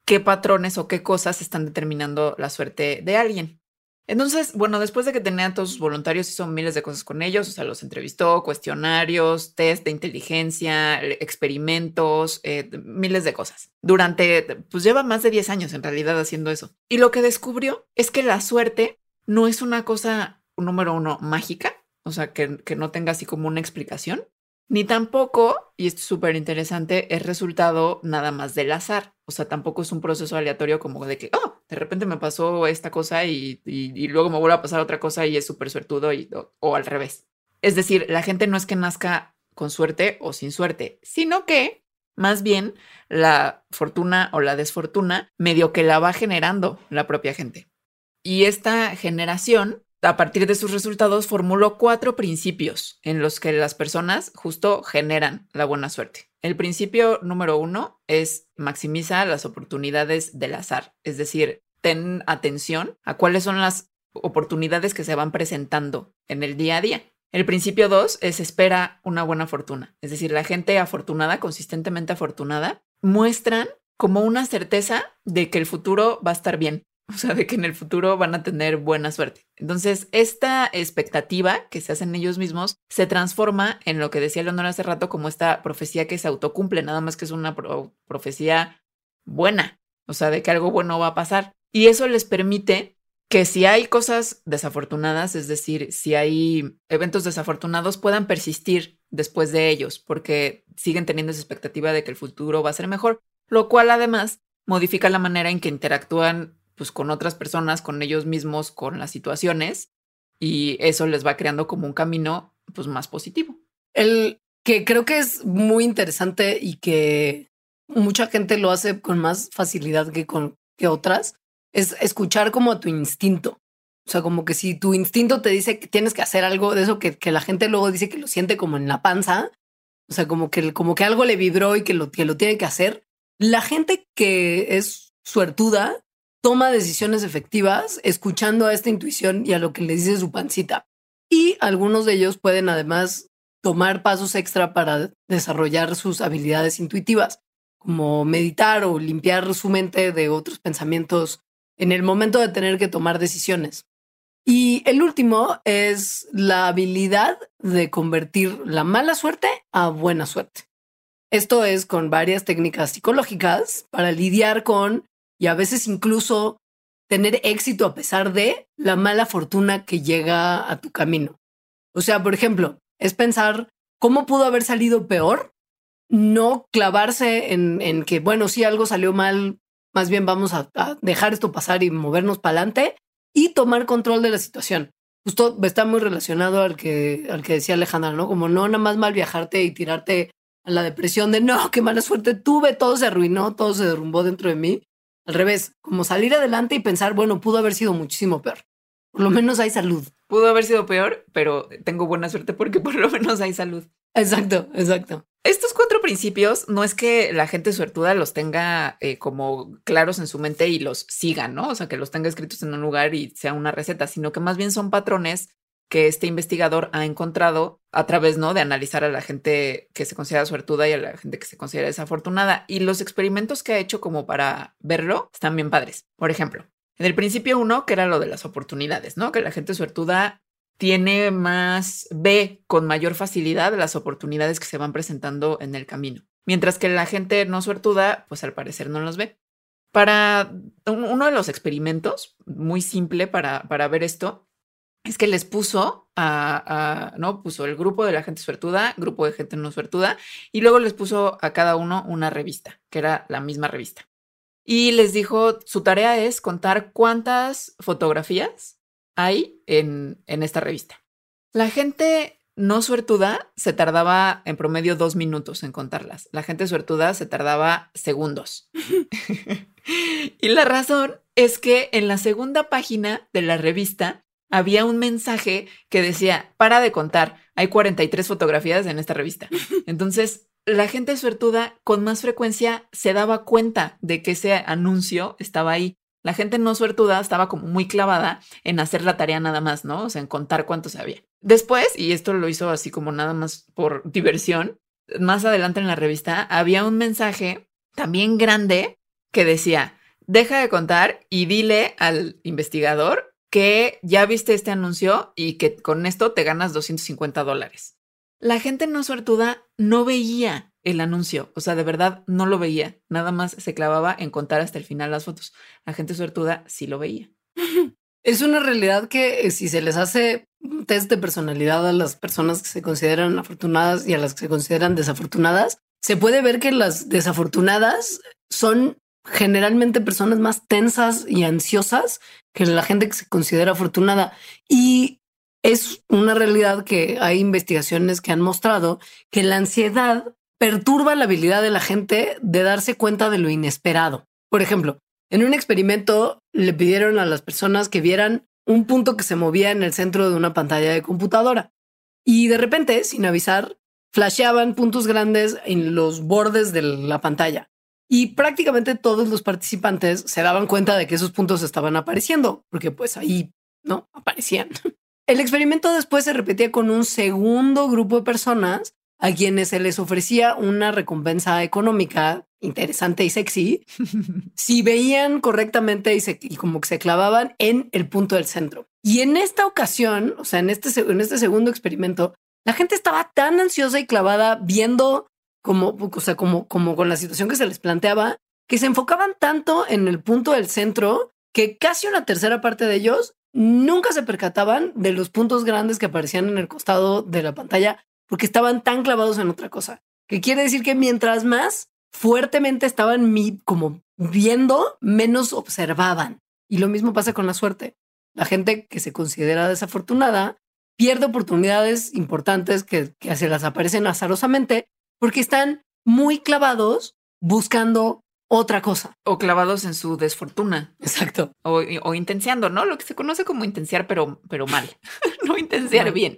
qué patrones o qué cosas están determinando la suerte de alguien. Entonces, bueno, después de que tenía a todos sus voluntarios, hizo miles de cosas con ellos, o sea, los entrevistó, cuestionarios, test de inteligencia, experimentos, eh, miles de cosas. Durante, pues lleva más de 10 años en realidad haciendo eso. Y lo que descubrió es que la suerte no es una cosa número uno, mágica, o sea, que, que no tenga así como una explicación, ni tampoco, y esto es súper interesante, es resultado nada más del azar. O sea, tampoco es un proceso aleatorio como de que, oh, de repente me pasó esta cosa y, y, luego me vuelve a pasar otra cosa y es súper suertudo y, o, al revés. Es decir, la gente no es que nazca con suerte o sin suerte, sino que más bien la fortuna o la desfortuna medio que la va generando la propia gente. Y esta generación a partir de sus resultados formuló cuatro principios en los que las personas justo generan la buena suerte. El principio número uno es maximiza las oportunidades del azar, es decir, ten atención a cuáles son las oportunidades que se van presentando en el día a día. El principio dos es espera una buena fortuna, es decir, la gente afortunada, consistentemente afortunada, muestran como una certeza de que el futuro va a estar bien, o sea, de que en el futuro van a tener buena suerte. Entonces, esta expectativa que se hacen ellos mismos se transforma en lo que decía Leonora hace rato como esta profecía que se autocumple, nada más que es una profecía buena, o sea, de que algo bueno va a pasar. Y eso les permite que si hay cosas desafortunadas, es decir, si hay eventos desafortunados, puedan persistir después de ellos, porque siguen teniendo esa expectativa de que el futuro va a ser mejor, lo cual además modifica la manera en que interactúan pues con otras personas, con ellos mismos, con las situaciones y eso les va creando como un camino pues más positivo. El que creo que es muy interesante y que mucha gente lo hace con más facilidad que con que otras es escuchar como a tu instinto. O sea, como que si tu instinto te dice que tienes que hacer algo de eso que, que la gente luego dice que lo siente como en la panza, o sea, como que, como que algo le vibró y que lo, que lo tiene que hacer. La gente que es suertuda toma decisiones efectivas escuchando a esta intuición y a lo que le dice su pancita. Y algunos de ellos pueden además tomar pasos extra para desarrollar sus habilidades intuitivas, como meditar o limpiar su mente de otros pensamientos en el momento de tener que tomar decisiones. Y el último es la habilidad de convertir la mala suerte a buena suerte. Esto es con varias técnicas psicológicas para lidiar con y a veces incluso tener éxito a pesar de la mala fortuna que llega a tu camino. O sea, por ejemplo, es pensar cómo pudo haber salido peor, no clavarse en, que, bueno, si algo salió mal, más bien vamos a, a dejar esto pasar y movernos para adelante y tomar control de la situación. justo está muy relacionado al que, al que decía Alejandra, ¿no? Como no nada más mal viajarte y tirarte a la depresión de no, qué mala suerte tuve, todo se arruinó, todo se derrumbó dentro de mí. Al revés, como salir adelante y pensar, bueno, pudo haber sido muchísimo peor. Por lo menos hay salud. Pudo haber sido peor, pero tengo buena suerte porque por lo menos hay salud. Exacto, exacto. Estos cuatro principios no es que la gente suertuda los tenga eh, como claros en su mente y los siga, ¿no? O sea, que los tenga escritos en un lugar y sea una receta, sino que más bien son patrones que este investigador ha encontrado a través, ¿no? De analizar a la gente que se considera suertuda y a la gente que se considera desafortunada. Y los experimentos que ha hecho como para verlo están bien padres. Por ejemplo, en el principio uno, que era lo de las oportunidades, ¿no? Que la gente suertuda tiene más, ve con mayor facilidad las oportunidades que se van presentando en el camino. Mientras que la gente no suertuda, pues al parecer no los ve. Para uno de los experimentos, muy simple para, para ver esto, es que les puso a, no puso el grupo de la gente suertuda, grupo de gente no suertuda, y luego les puso a cada uno una revista, que era la misma revista. Y les dijo, su tarea es contar cuántas fotografías hay en, en esta revista. La gente no suertuda se tardaba en promedio dos minutos en contarlas. La gente suertuda se tardaba segundos. y la razón es que en la segunda página de la revista había un mensaje que decía, para de contar, hay 43 fotografías en esta revista. Entonces, la gente suertuda con más frecuencia se daba cuenta de que ese anuncio estaba ahí. La gente no suertuda estaba como muy clavada en hacer la tarea nada más, ¿no? O sea, en contar cuántos había. Después, y esto lo hizo así como nada más por diversión, más adelante en la revista había un mensaje también grande que decía, deja de contar y dile al investigador que ya viste este anuncio y que con esto te ganas 250 dólares. La gente no suertuda no veía el anuncio, o sea, de verdad no lo veía, nada más se clavaba en contar hasta el final las fotos. La gente suertuda sí lo veía. Es una realidad que eh, si se les hace un test de personalidad a las personas que se consideran afortunadas y a las que se consideran desafortunadas, se puede ver que las desafortunadas son generalmente personas más tensas y ansiosas que la gente que se considera afortunada. Y es una realidad que hay investigaciones que han mostrado que la ansiedad perturba la habilidad de la gente de darse cuenta de lo inesperado. Por ejemplo, en un experimento le pidieron a las personas que vieran un punto que se movía en el centro de una pantalla de computadora y de repente, sin avisar, flasheaban puntos grandes en los bordes de la pantalla. Y prácticamente todos los participantes se daban cuenta de que esos puntos estaban apareciendo, porque pues ahí no aparecían. El experimento después se repetía con un segundo grupo de personas a quienes se les ofrecía una recompensa económica interesante y sexy si veían correctamente y, se, y como que se clavaban en el punto del centro. Y en esta ocasión, o sea, en este, en este segundo experimento, la gente estaba tan ansiosa y clavada viendo como, o sea, como, como con la situación que se les planteaba, que se enfocaban tanto en el punto del centro que casi una tercera parte de ellos nunca se percataban de los puntos grandes que aparecían en el costado de la pantalla porque estaban tan clavados en otra cosa. Que quiere decir que mientras más fuertemente estaban como viendo, menos observaban. Y lo mismo pasa con la suerte. La gente que se considera desafortunada pierde oportunidades importantes que, que se las aparecen azarosamente porque están muy clavados buscando otra cosa. O clavados en su desfortuna. Exacto. O, o intenciando, ¿no? Lo que se conoce como intenciar, pero, pero mal. no intenciar bien.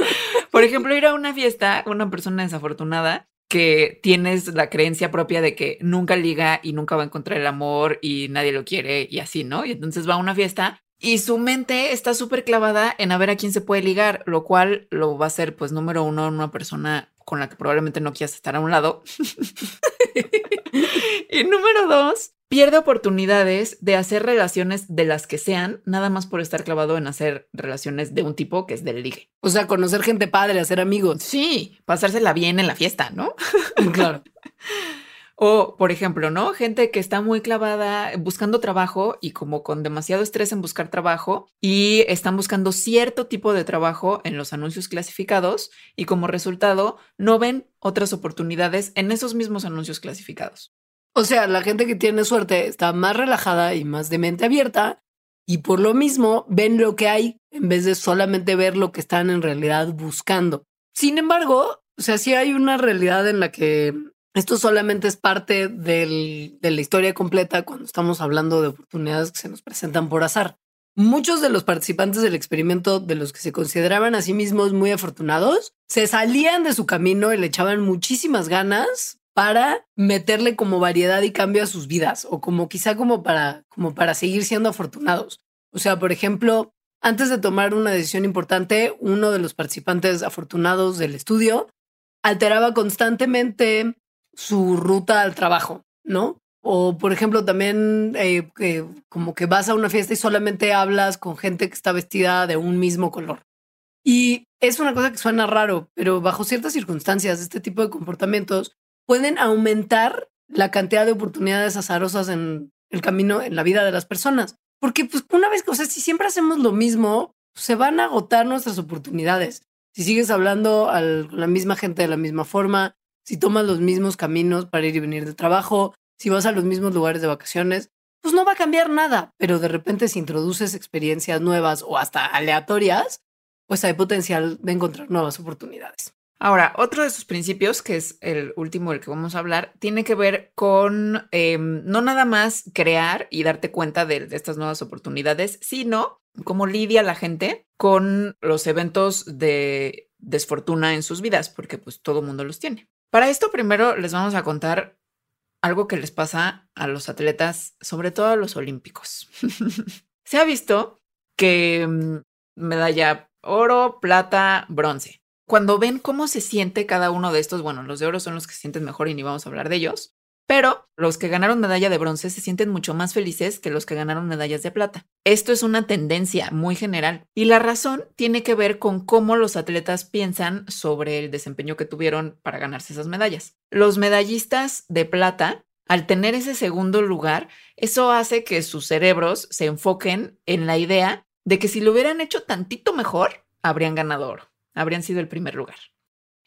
Por ejemplo, ir a una fiesta, una persona desafortunada que tienes la creencia propia de que nunca liga y nunca va a encontrar el amor y nadie lo quiere y así, ¿no? Y entonces va a una fiesta y su mente está súper clavada en a ver a quién se puede ligar, lo cual lo va a hacer, pues, número uno, una persona con la que probablemente no quieras estar a un lado. y número dos, pierde oportunidades de hacer relaciones de las que sean, nada más por estar clavado en hacer relaciones de un tipo que es del ligue. O sea, conocer gente padre, hacer amigos. Sí, pasársela bien en la fiesta, ¿no? claro. O, por ejemplo, ¿no? Gente que está muy clavada buscando trabajo y como con demasiado estrés en buscar trabajo y están buscando cierto tipo de trabajo en los anuncios clasificados y como resultado no ven otras oportunidades en esos mismos anuncios clasificados. O sea, la gente que tiene suerte está más relajada y más de mente abierta y por lo mismo ven lo que hay en vez de solamente ver lo que están en realidad buscando. Sin embargo, o sea, sí hay una realidad en la que esto solamente es parte del, de la historia completa cuando estamos hablando de oportunidades que se nos presentan por azar. Muchos de los participantes del experimento, de los que se consideraban a sí mismos muy afortunados, se salían de su camino y le echaban muchísimas ganas para meterle como variedad y cambio a sus vidas o como quizá como para como para seguir siendo afortunados. O sea, por ejemplo, antes de tomar una decisión importante, uno de los participantes afortunados del estudio alteraba constantemente su ruta al trabajo, ¿no? O, por ejemplo, también eh, como que vas a una fiesta y solamente hablas con gente que está vestida de un mismo color. Y es una cosa que suena raro, pero bajo ciertas circunstancias, este tipo de comportamientos pueden aumentar la cantidad de oportunidades azarosas en el camino, en la vida de las personas. Porque, pues, una vez que, o sea, si siempre hacemos lo mismo, se van a agotar nuestras oportunidades. Si sigues hablando con la misma gente de la misma forma, si tomas los mismos caminos para ir y venir de trabajo, si vas a los mismos lugares de vacaciones, pues no va a cambiar nada, pero de repente si introduces experiencias nuevas o hasta aleatorias, pues hay potencial de encontrar nuevas oportunidades. Ahora, otro de sus principios, que es el último del que vamos a hablar, tiene que ver con em, no nada más crear y darte cuenta de, de, estas nuevas oportunidades, sino cómo lidia la gente con los eventos de desfortuna en sus vidas, porque pues todo mundo los tiene. Para esto primero les vamos a contar algo que les pasa a los atletas, sobre todo a los olímpicos. Se ha visto que mm, medalla oro, plata, bronce. Cuando ven cómo se siente cada uno de estos, bueno, los de oro son los que se sienten mejor y ni vamos a hablar de ellos, pero los que ganaron medalla de bronce se sienten mucho más felices que los que ganaron medallas de plata. Esto es una tendencia muy general y la razón tiene que ver con cómo los atletas piensan sobre el desempeño que tuvieron para ganarse esas medallas. Los medallistas de plata, al tener ese segundo lugar, eso hace que sus cerebros se enfoquen en la idea de que si lo hubieran hecho tantito mejor, habrían ganado oro, habrían sido el primer lugar.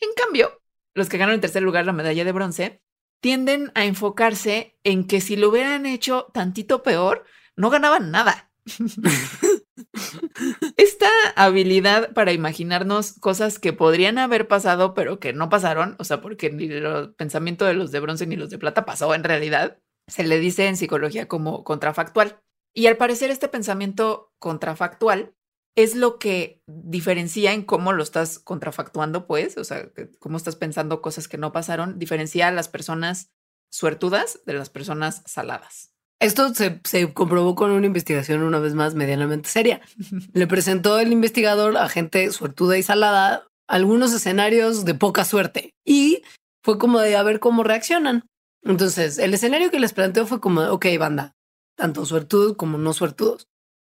En cambio, los que ganaron en tercer lugar la medalla de bronce tienden a enfocarse en que si lo hubieran hecho tantito peor, no ganaban nada. Esta habilidad para imaginarnos cosas que podrían haber pasado, pero que no pasaron, o sea, porque ni el pensamiento de los de bronce ni los de plata pasó en realidad, se le dice en psicología como contrafactual. Y al parecer este pensamiento contrafactual es lo que diferencia en cómo lo estás contrafactuando, pues, o sea, cómo estás pensando cosas que no pasaron, diferencia a las personas suertudas de las personas saladas. Esto se, comprobó con una investigación una vez más medianamente seria. Le presentó el investigador a gente suertuda y salada algunos escenarios de poca suerte y fue como de a ver cómo reaccionan. Entonces, el escenario que les planteó fue como, ok, banda, tanto suertudos como no suertudos.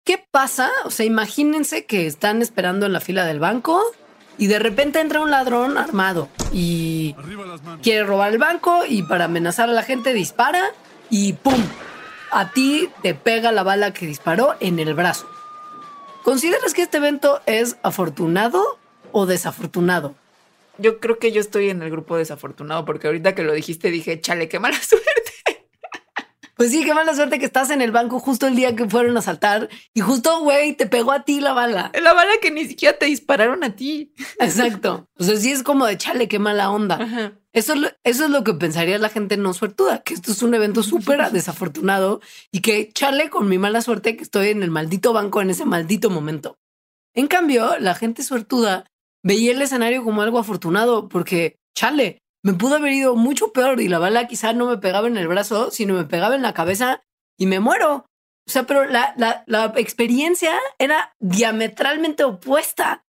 ¿Qué pasa? O sea, imagínense que están esperando en la fila del banco y de repente entra un ladrón armado y quiere robar el banco y para amenazar a la gente dispara y ¡pum! A ti te pega la bala que disparó en el brazo. ¿Consideras que este evento es afortunado o desafortunado? Yo creo que yo estoy en el grupo desafortunado porque ahorita que lo dijiste dije, chale, qué mala suerte. Pues sí, qué mala suerte que estás en el banco justo el día que fueron a saltar y justo, güey, te pegó a ti la bala. La bala que ni siquiera te dispararon a ti. Exacto. O sea, sí es como de chale, qué mala onda. Eso, es lo, eso es lo que pensaría la gente no suertuda, que esto es un evento súper desafortunado y que chale con mi mala suerte que estoy en el maldito banco en ese maldito momento. En cambio, la gente suertuda veía el escenario como algo afortunado porque, chale, me pudo haber ido mucho peor y la bala quizá no me pegaba en el brazo, sino me pegaba en la cabeza y me muero. O sea, pero la, la, la experiencia era diametralmente opuesta.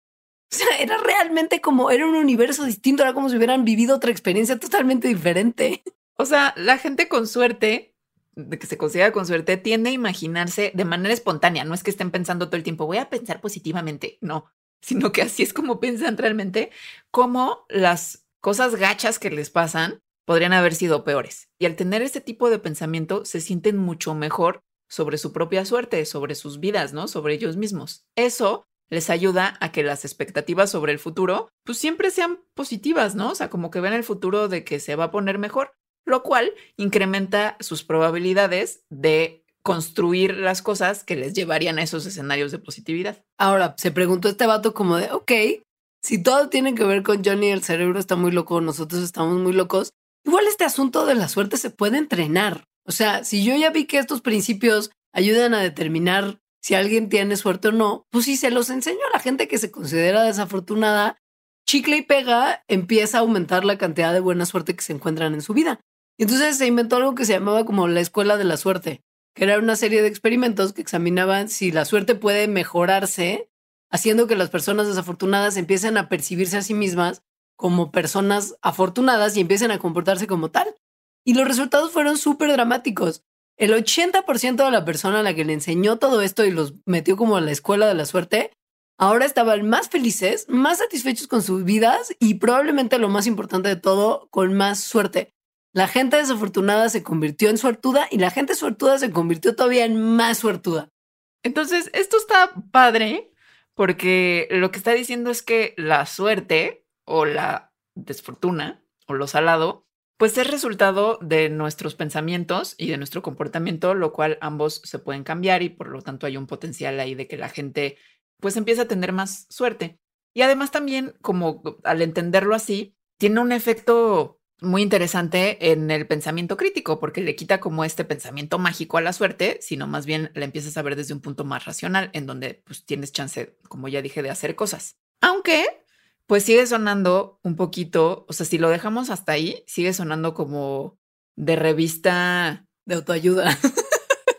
O sea, era realmente como, era un universo distinto, era como si hubieran vivido otra experiencia totalmente diferente. O sea, la gente con suerte, de que se considera con suerte, tiende a imaginarse de manera espontánea. No es que estén pensando todo el tiempo, voy a pensar positivamente, no, sino que así es como piensan realmente, como las cosas gachas que les pasan podrían haber sido peores. Y al tener este tipo de pensamiento, se sienten mucho mejor sobre su propia suerte, sobre sus vidas, ¿no? Sobre ellos mismos. Eso les ayuda a que las expectativas sobre el futuro, pues siempre sean positivas, ¿no? O sea, como que ven el futuro de que se va a poner mejor, lo cual incrementa sus probabilidades de construir las cosas que les llevarían a esos escenarios de positividad. Ahora, se preguntó este vato como de, ok, si todo tiene que ver con Johnny, el cerebro está muy loco, nosotros estamos muy locos, igual este asunto de la suerte se puede entrenar. O sea, si yo ya vi que estos principios ayudan a determinar si alguien tiene suerte o no, pues si se los enseño a la gente que se considera desafortunada, chicle y pega empieza a aumentar la cantidad de buena suerte que se encuentran en su vida. Entonces se inventó algo que se llamaba como la escuela de la suerte, que era una serie de experimentos que examinaban si la suerte puede mejorarse, haciendo que las personas desafortunadas empiecen a percibirse a sí mismas como personas afortunadas y empiecen a comportarse como tal. Y los resultados fueron súper dramáticos. El 80% de la persona a la que le enseñó todo esto y los metió como a la escuela de la suerte, ahora estaban más felices, más satisfechos con sus vidas y probablemente lo más importante de todo, con más suerte. La gente desafortunada se convirtió en suertuda y la gente suertuda se convirtió todavía en más suertuda. Entonces, esto está padre porque lo que está diciendo es que la suerte o la desfortuna o lo salado, pues es resultado de nuestros pensamientos y de nuestro comportamiento, lo cual ambos se pueden cambiar y por lo tanto hay un potencial ahí de que la gente pues empiece a tener más suerte. Y además también, como al entenderlo así, tiene un efecto muy interesante en el pensamiento crítico, porque le quita como este pensamiento mágico a la suerte, sino más bien la empiezas a ver desde un punto más racional, en donde pues tienes chance, como ya dije, de hacer cosas. Aunque, pues sigue sonando un poquito, o sea, si lo dejamos hasta ahí, sigue sonando como de revista de autoayuda.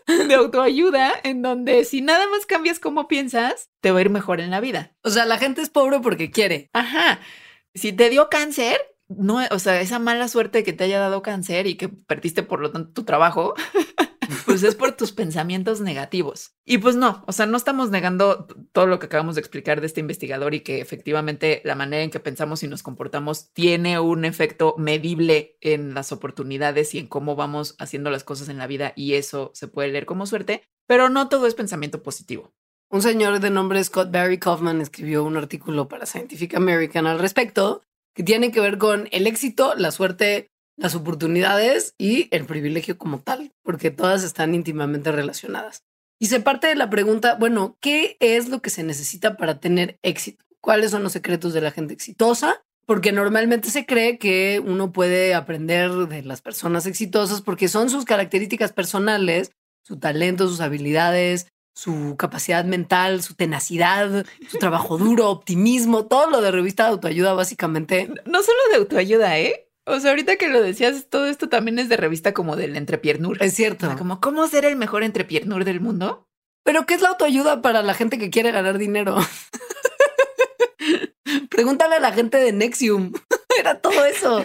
de autoayuda, en donde si nada más cambias cómo piensas, te va a ir mejor en la vida. O sea, la gente es pobre porque quiere. Ajá. Si te dio cáncer, no, o sea, esa mala suerte que te haya dado cáncer y que perdiste por lo tanto tu trabajo, pues es por tus pensamientos negativos. Y pues no, o sea, no estamos negando todo lo que acabamos de explicar de este investigador y que efectivamente la manera en que pensamos y nos comportamos tiene un efecto medible en las oportunidades y en cómo vamos haciendo las cosas en la vida y eso se puede leer como suerte, pero no todo es pensamiento positivo. Un señor de nombre Scott Barry Kaufman escribió un artículo para Scientific American al respecto que tiene que ver con el éxito, la suerte, las oportunidades y el privilegio como tal, porque todas están íntimamente relacionadas. Y se parte de la pregunta, bueno, ¿qué es lo que se necesita para tener éxito? ¿Cuáles son los secretos de la gente exitosa? Porque normalmente se cree que uno puede aprender de las personas exitosas porque son sus características personales, su talento, sus habilidades, su capacidad mental, su tenacidad, su trabajo duro, optimismo, todo lo de revista de autoayuda básicamente. No solo de autoayuda, ¿eh? O sea, ahorita que lo decías, todo esto también es de revista como del entrepiernur. Es cierto. como, ¿cómo ser el mejor entrepiernur del mundo? Pero, ¿qué es la autoayuda para la gente que quiere ganar dinero? Pregúntale a la gente de Nexium. Era todo eso.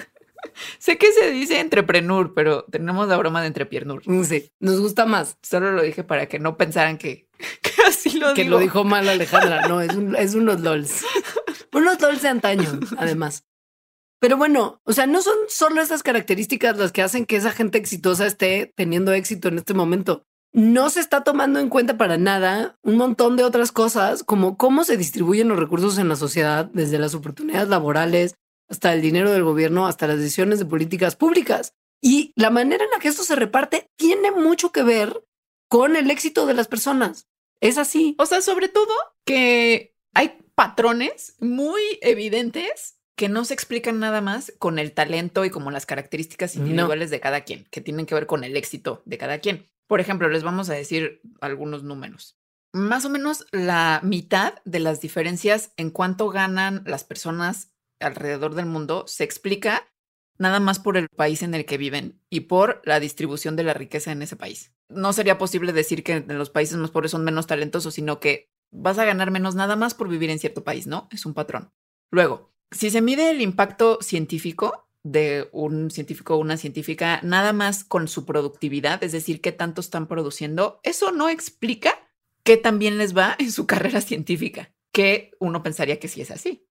Sé que se dice entrepreneur, pero tenemos la broma de entrepiernur. Mm, sí, nos gusta más. Solo lo dije para que no pensaran que, así lo Que lo dijo mal Alejandra. No, es, es unos LOLs. unos LOLs de antaño, además. Pero bueno, o sea, no son solo esas características las que hacen que esa gente exitosa esté teniendo éxito en este momento. No se está tomando en cuenta para nada un montón de otras cosas, como cómo se distribuyen los recursos en la sociedad, desde las oportunidades laborales, hasta el dinero del gobierno, hasta las decisiones de políticas públicas. Y la manera en la que esto se reparte tiene mucho que ver con el éxito de las personas. Es así. O sea, sobre todo que hay patrones muy evidentes que no se explican nada más con el talento y como las características individuales de cada quien, que tienen que ver con el éxito de cada quien. Por ejemplo, les vamos a decir algunos números. Más o menos la mitad de las diferencias en cuánto ganan las personas alrededor del mundo se explica nada más por el país en el que viven y por la distribución de la riqueza en ese país. No sería posible decir que los países más pobres son menos talentosos, sino que vas a ganar menos nada más por vivir en cierto país, ¿no? Es un patrón. Luego, si se mide el impacto científico de un científico o una científica nada más con su productividad, es decir, qué tanto están produciendo, eso no explica qué también les va en su carrera científica, que uno pensaría que sí es así.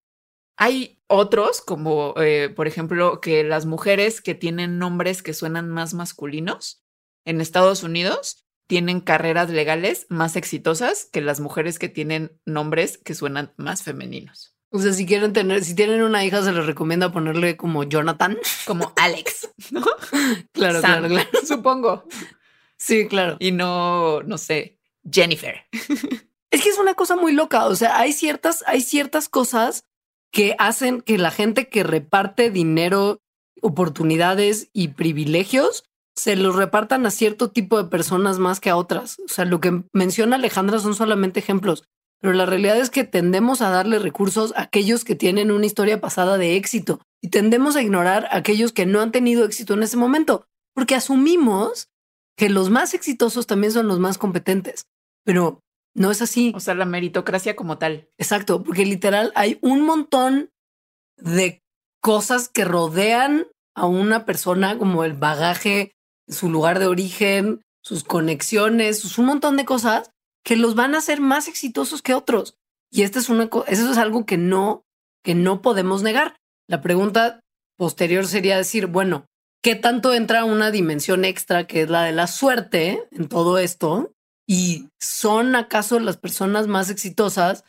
Hay otros, como eh, por ejemplo, que las mujeres que tienen nombres que suenan más masculinos en Estados Unidos tienen carreras legales más exitosas que las mujeres que tienen nombres que suenan más femeninos. O sea, si quieren tener, si tienen una hija, se les recomienda ponerle como Jonathan, como Alex, ¿no? claro, claro, claro. Supongo. Sí, claro. Y no, no sé, Jennifer. Es que es una cosa muy loca. O sea, hay ciertas, hay ciertas cosas que hacen que la gente que reparte dinero, oportunidades y privilegios se los repartan a cierto tipo de personas más que a otras. O sea, lo que menciona Alejandra son solamente ejemplos, pero la realidad es que tendemos a darle recursos a aquellos que tienen una historia pasada de éxito y tendemos a ignorar a aquellos que no han tenido éxito en ese momento, porque asumimos que los más exitosos también son los más competentes, pero no es así. O sea, la meritocracia como tal. Exacto, porque literal hay un montón de cosas que rodean a una persona como el bagaje, su lugar de origen, sus conexiones, un montón de cosas que los van a hacer más exitosos que otros. Y esta es una eso es algo que no que no podemos negar. La pregunta posterior sería decir, bueno, ¿qué tanto entra una dimensión extra que es la de la suerte en todo esto? ¿Y son acaso las personas más exitosas,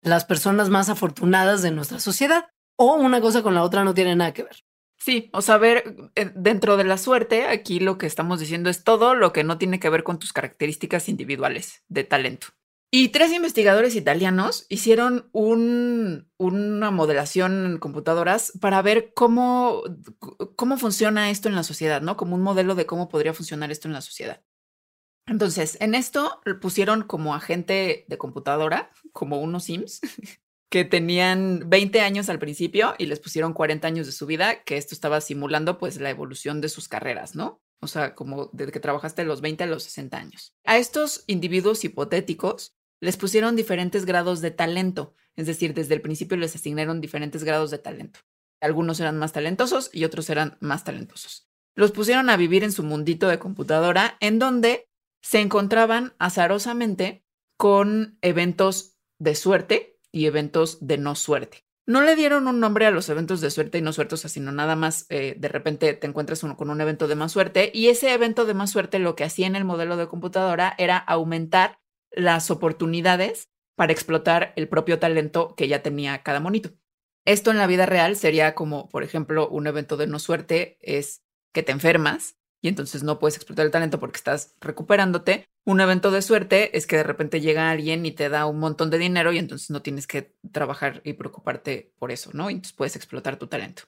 las personas más afortunadas de nuestra sociedad? ¿O una cosa con la otra no tiene nada que ver? Sí, o sea, ver, eh, dentro de la suerte, aquí lo que estamos diciendo es todo lo que no tiene que ver con tus características individuales de talento. Y tres investigadores italianos hicieron un, una modelación en computadoras para ver cómo, cómo funciona esto en la sociedad, ¿no? Como un modelo de cómo podría funcionar esto en la sociedad. Entonces, en esto pusieron como agente de computadora, como unos Sims, que tenían 20 años al principio y les pusieron 40 años de su vida, que esto estaba simulando pues la evolución de sus carreras, ¿no? O sea, como desde que trabajaste los 20 a los 60 años. A estos individuos hipotéticos les pusieron diferentes grados de talento, es decir, desde el principio les asignaron diferentes grados de talento. Algunos eran más talentosos y otros eran más talentosos. Los pusieron a vivir en su mundito de computadora, en donde se encontraban azarosamente con eventos de suerte y eventos de no suerte. No le dieron un nombre a los eventos de suerte y no suerte, sino nada más eh, de repente te encuentras con un evento de más suerte y ese evento de más suerte lo que hacía en el modelo de computadora era aumentar las oportunidades para explotar el propio talento que ya tenía cada monito. Esto en la vida real sería como, por ejemplo, un evento de no suerte es que te enfermas y entonces no puedes explotar el talento porque estás recuperándote. Un evento de suerte es que de repente llega alguien y te da un montón de dinero y entonces no tienes que trabajar y preocuparte por eso, ¿no? Y entonces puedes explotar tu talento.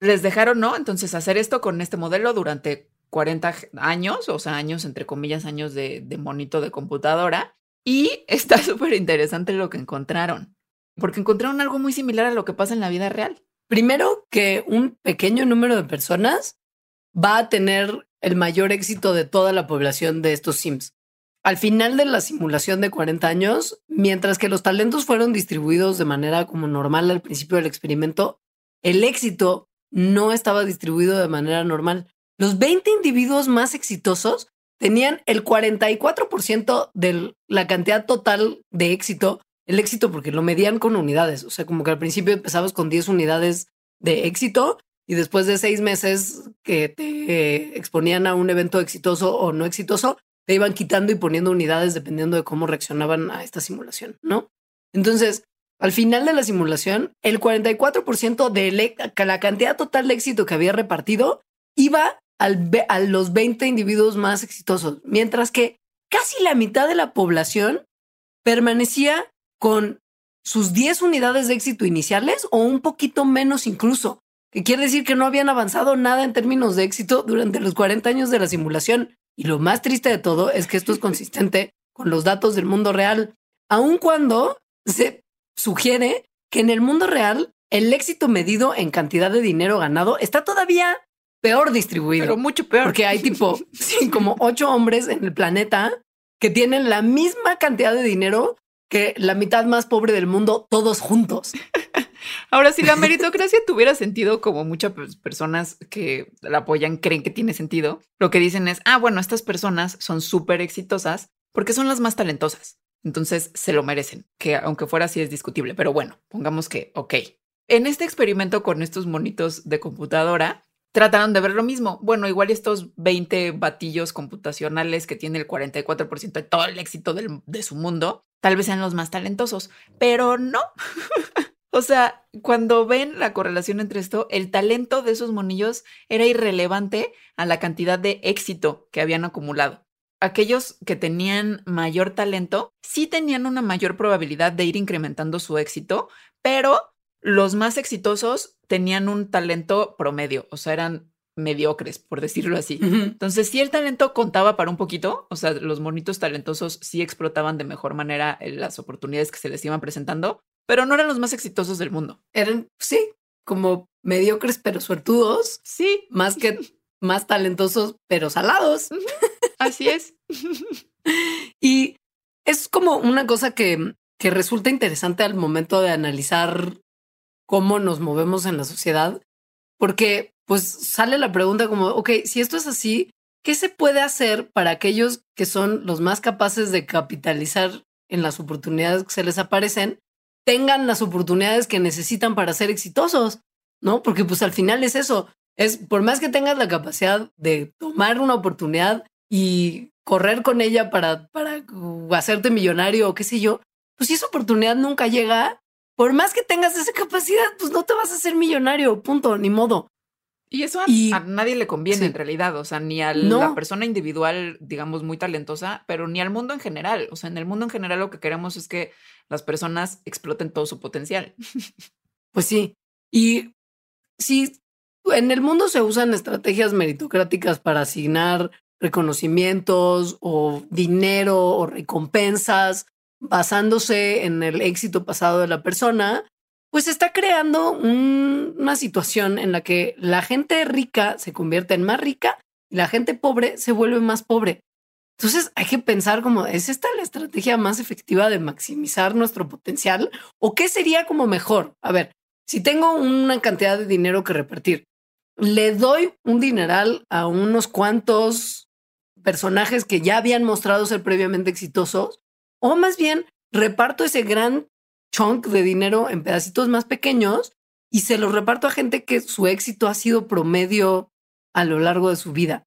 Les dejaron, ¿no? Entonces hacer esto con este modelo durante 40 años, o sea, años, entre comillas, años de, de monito de computadora. Y está súper interesante lo que encontraron, porque encontraron algo muy similar a lo que pasa en la vida real. Primero, que un pequeño número de personas va a tener el mayor éxito de toda la población de estos Sims. Al final de la simulación de 40 años, mientras que los talentos fueron distribuidos de manera como normal al principio del experimento, el éxito no estaba distribuido de manera normal. Los 20 individuos más exitosos tenían el 44% de la cantidad total de éxito. El éxito porque lo medían con unidades. O sea, como que al principio empezabas con 10 unidades de éxito y después de seis meses que te exponían a un evento exitoso o no exitoso, te iban quitando y poniendo unidades dependiendo de cómo reaccionaban a esta simulación, ¿no? Entonces, al final de la simulación, el 44% de la cantidad total de éxito que había repartido iba al, a los 20 individuos más exitosos, mientras que casi la mitad de la población permanecía con sus 10 unidades de éxito iniciales o un poquito menos incluso quiere decir que no habían avanzado nada en términos de éxito durante los 40 años de la simulación. Y lo más triste de todo es que esto es consistente con los datos del mundo real, aun cuando se sugiere que en el mundo real el éxito medido en cantidad de dinero ganado está todavía peor distribuido. Pero mucho peor. Porque hay tipo, sí, como ocho hombres en el planeta que tienen la misma cantidad de dinero que la mitad más pobre del mundo, todos juntos. Ahora, si la meritocracia tuviera sentido, como muchas personas que la apoyan creen que tiene sentido, lo que dicen es, ah, bueno, estas personas son súper exitosas porque son las más talentosas. Entonces se lo merecen, que aunque fuera así es discutible, pero bueno, pongamos que, ok. En este experimento con estos monitos de computadora, trataron de ver lo mismo. Bueno, igual estos 20 batillos computacionales que tienen el 44% de todo el éxito de su mundo, tal vez sean los más talentosos, pero no. O sea, cuando ven la correlación entre esto, el talento de esos monillos era irrelevante a la cantidad de éxito que habían acumulado. Aquellos que tenían mayor talento sí tenían una mayor probabilidad de ir incrementando su éxito, pero los más exitosos tenían un talento promedio, o sea, eran mediocres, por decirlo así. Entonces, sí el talento contaba para un poquito, o sea, los monitos talentosos sí explotaban de mejor manera eh, las oportunidades que se les iban presentando, pero no eran los más exitosos del mundo. Eran, sí, como mediocres pero suertudos. Sí. Más que más talentosos pero salados. Así es. y es como una cosa que, que resulta interesante al momento de analizar cómo nos movemos en la sociedad, porque pues sale la pregunta como, ok, si esto es así, ¿qué se puede hacer para aquellos que son los más capaces de capitalizar en las oportunidades que se les aparecen, tengan las oportunidades que necesitan para ser exitosos? ¿No? Porque pues al final es eso, es por más que tengas la capacidad de tomar una oportunidad y correr con ella para, para hacerte millonario o qué sé yo, pues si esa oportunidad nunca llega, por más que tengas esa capacidad, pues no te vas a hacer millonario, punto, ni modo. Y eso a, nadie le conviene en realidad, o sea, ni a la persona individual, digamos, muy talentosa, pero ni al mundo en general. O sea, en el mundo en general lo que queremos es que las personas exploten todo su potencial. Pues sí. Y si en el mundo se usan estrategias meritocráticas para asignar reconocimientos o dinero o recompensas basándose en el éxito pasado de la persona, pues está creando una situación en la que la gente rica se convierte en más rica y la gente pobre se vuelve más pobre. Entonces hay que pensar como, ¿es esta la estrategia más efectiva de maximizar nuestro potencial? ¿O qué sería como mejor? A ver, si tengo una cantidad de dinero que repartir, le doy un dineral a unos cuantos personajes que ya habían mostrado ser previamente exitosos, o más bien reparto ese gran chunk de dinero en pedacitos más pequeños y se los reparto a gente que su éxito ha sido promedio a lo largo de su vida.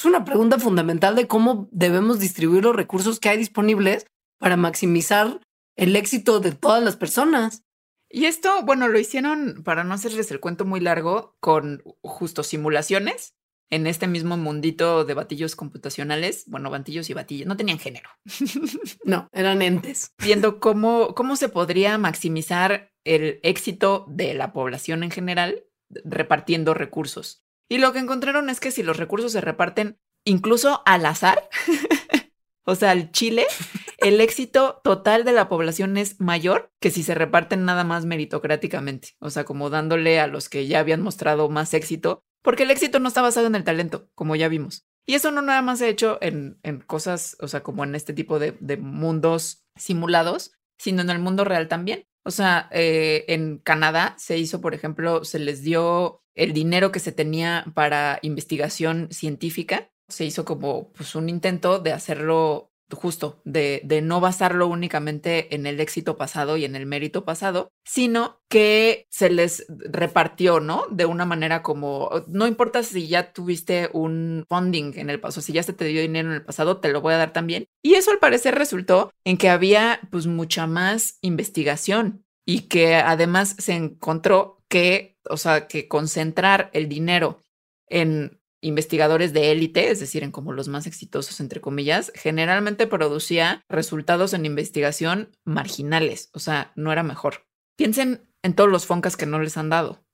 Es una pregunta fundamental de cómo debemos distribuir los recursos que hay disponibles para maximizar el éxito de todas las personas. Y esto, bueno, lo hicieron, para no hacerles el cuento muy largo, con justo simulaciones en este mismo mundito de batillos computacionales. Bueno, batillos y batillos, no tenían género. No, eran entes. Viendo cómo, cómo se podría maximizar el éxito de la población en general repartiendo recursos. Y lo que encontraron es que si los recursos se reparten incluso al azar, o sea, al chile, el éxito total de la población es mayor que si se reparten nada más meritocráticamente, o sea, como dándole a los que ya habían mostrado más éxito, porque el éxito no está basado en el talento, como ya vimos. Y eso no nada más se ha hecho en, cosas, o sea, como en este tipo de, mundos simulados, sino en el mundo real también. O sea, eh, en Canadá se hizo, por ejemplo, se les dio el dinero que se tenía para investigación científica. Se hizo como pues, un intento de hacerlo justo de, de, no basarlo únicamente en el éxito pasado y en el mérito pasado, sino que se les repartió, ¿no? De una manera como, no importa si ya tuviste un funding en el pasado, si ya se te dio dinero en el pasado, te lo voy a dar también. Y eso al parecer resultó en que había pues mucha más investigación y que además se encontró que, o sea, que concentrar el dinero en investigadores de élite, es decir, en como los más exitosos, entre comillas, generalmente producía resultados en investigación marginales, o sea, no era mejor. Piensen en todos los foncas que no les han dado.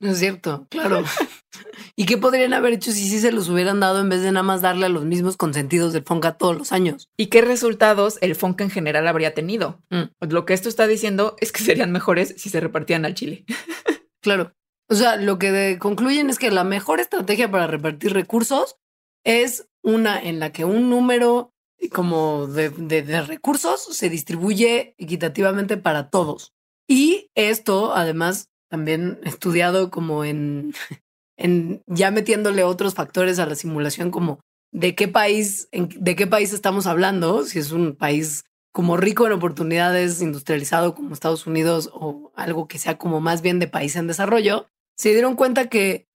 No es cierto, claro. ¿Y qué podrían haber hecho si sí se los hubieran dado en vez de nada más darle a los mismos consentidos del Fonca todos los años? ¿Y qué resultados el Fonca en general habría tenido? Mm. Lo que esto está diciendo es que serían mejores si se repartían al Chile. Claro. O sea, lo que concluyen es que la mejor estrategia para repartir recursos es una en la que un número como de, de, recursos se distribuye equitativamente para todos. Y esto, además, también estudiado como en, en ya metiéndole otros factores a la simulación, como de qué país, de qué país estamos hablando, si es un país como rico en oportunidades, industrializado como Estados Unidos o algo que sea como más bien de país en desarrollo, se dieron cuenta que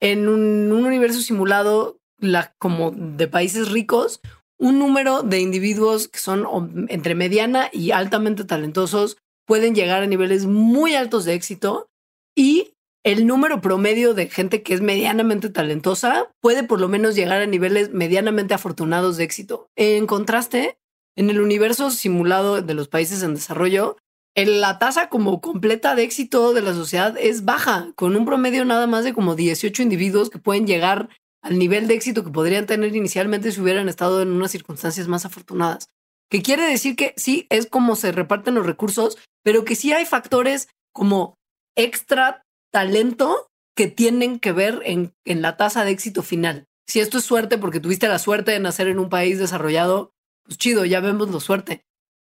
en un, universo simulado, la, como de países ricos, un número de individuos que son entre mediana y altamente talentosos pueden llegar a niveles muy altos de éxito y el número promedio de gente que es medianamente talentosa puede por lo menos llegar a niveles medianamente afortunados de éxito. En contraste, en el universo simulado de los países en desarrollo, la tasa como completa de éxito de la sociedad es baja, con un promedio nada más de como 18 individuos que pueden llegar al nivel de éxito que podrían tener inicialmente si hubieran estado en unas circunstancias más afortunadas. Que quiere decir que sí es como se reparten los recursos, pero que sí hay factores como extra talento que tienen que ver en, en la tasa de éxito final. Si esto es suerte porque tuviste la suerte de nacer en un país desarrollado, pues chido, ya vemos la suerte.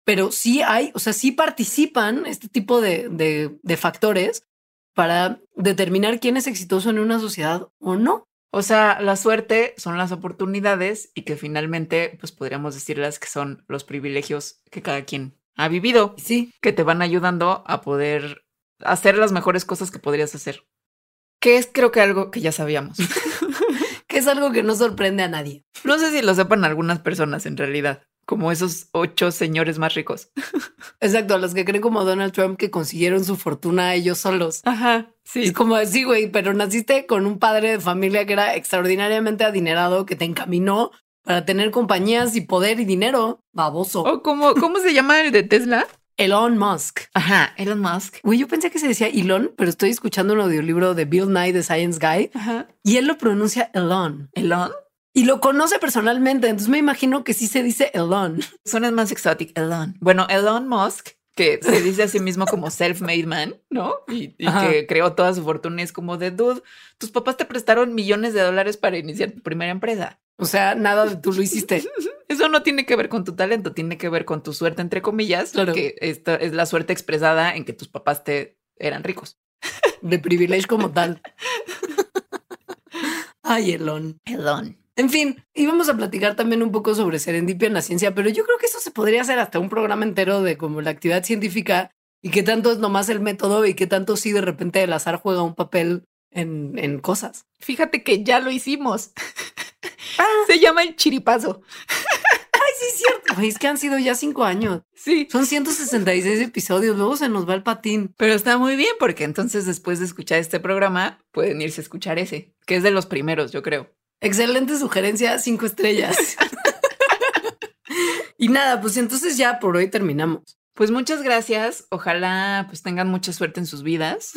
Pero sí hay, o sea, sí participan este tipo de, de, de factores para determinar quién es exitoso en una sociedad o no. O sea, la suerte son las oportunidades y que finalmente, pues podríamos decirlas que son los privilegios que cada quien ha vivido. Sí. Que te van ayudando a poder hacer las mejores cosas que podrías hacer. Que es creo que algo que ya sabíamos. que es algo que no sorprende a nadie. No sé si lo sepan algunas personas en realidad como esos ocho señores más ricos. Exacto, los que creen como Donald Trump que consiguieron su fortuna ellos solos. Ajá, sí. Es como así, güey, pero naciste con un padre de familia que era extraordinariamente adinerado, que te encaminó para tener compañías y poder y dinero. Baboso. O como, ¿cómo se llama el de Tesla? Elon Musk. Ajá, Elon Musk. Güey, yo pensé que se decía Elon, pero estoy escuchando un audiolibro de Bill Nye, The Science Guy, Ajá. y él lo pronuncia Elon. ¿Elon? Y lo conoce personalmente, entonces me imagino que sí se dice Elon. Suena más exótico, Elon. Bueno, Elon Musk, que se dice a sí mismo como self-made man, ¿no? Y, y que creó toda su fortuna. Es como de, dude, tus papás te prestaron millones de dólares para iniciar tu primera empresa. O sea, nada de tú lo hiciste. Eso no tiene que ver con tu talento, tiene que ver con tu suerte, entre comillas, Claro. que esta es la suerte expresada en que tus papás te eran ricos. De privilegio como tal. Ay, Elon. Elon. En fin, íbamos a platicar también un poco sobre serendipia en la ciencia, pero yo creo que eso se podría hacer hasta un programa entero de como la actividad científica y qué tanto es nomás el método y qué tanto sí de repente el azar juega un papel en, en cosas. Fíjate que ya lo hicimos. Ah. Se llama el chiripazo. Ay, sí, es cierto. Es que han sido ya cinco años. Sí. Son 166 episodios. Luego se nos va el patín. Pero está muy bien porque entonces después de escuchar este programa pueden irse a escuchar ese, que es de los primeros, yo creo. Excelente sugerencia, cinco estrellas. y nada, pues entonces ya por hoy terminamos. Pues muchas gracias. Ojalá pues tengan mucha suerte en sus vidas.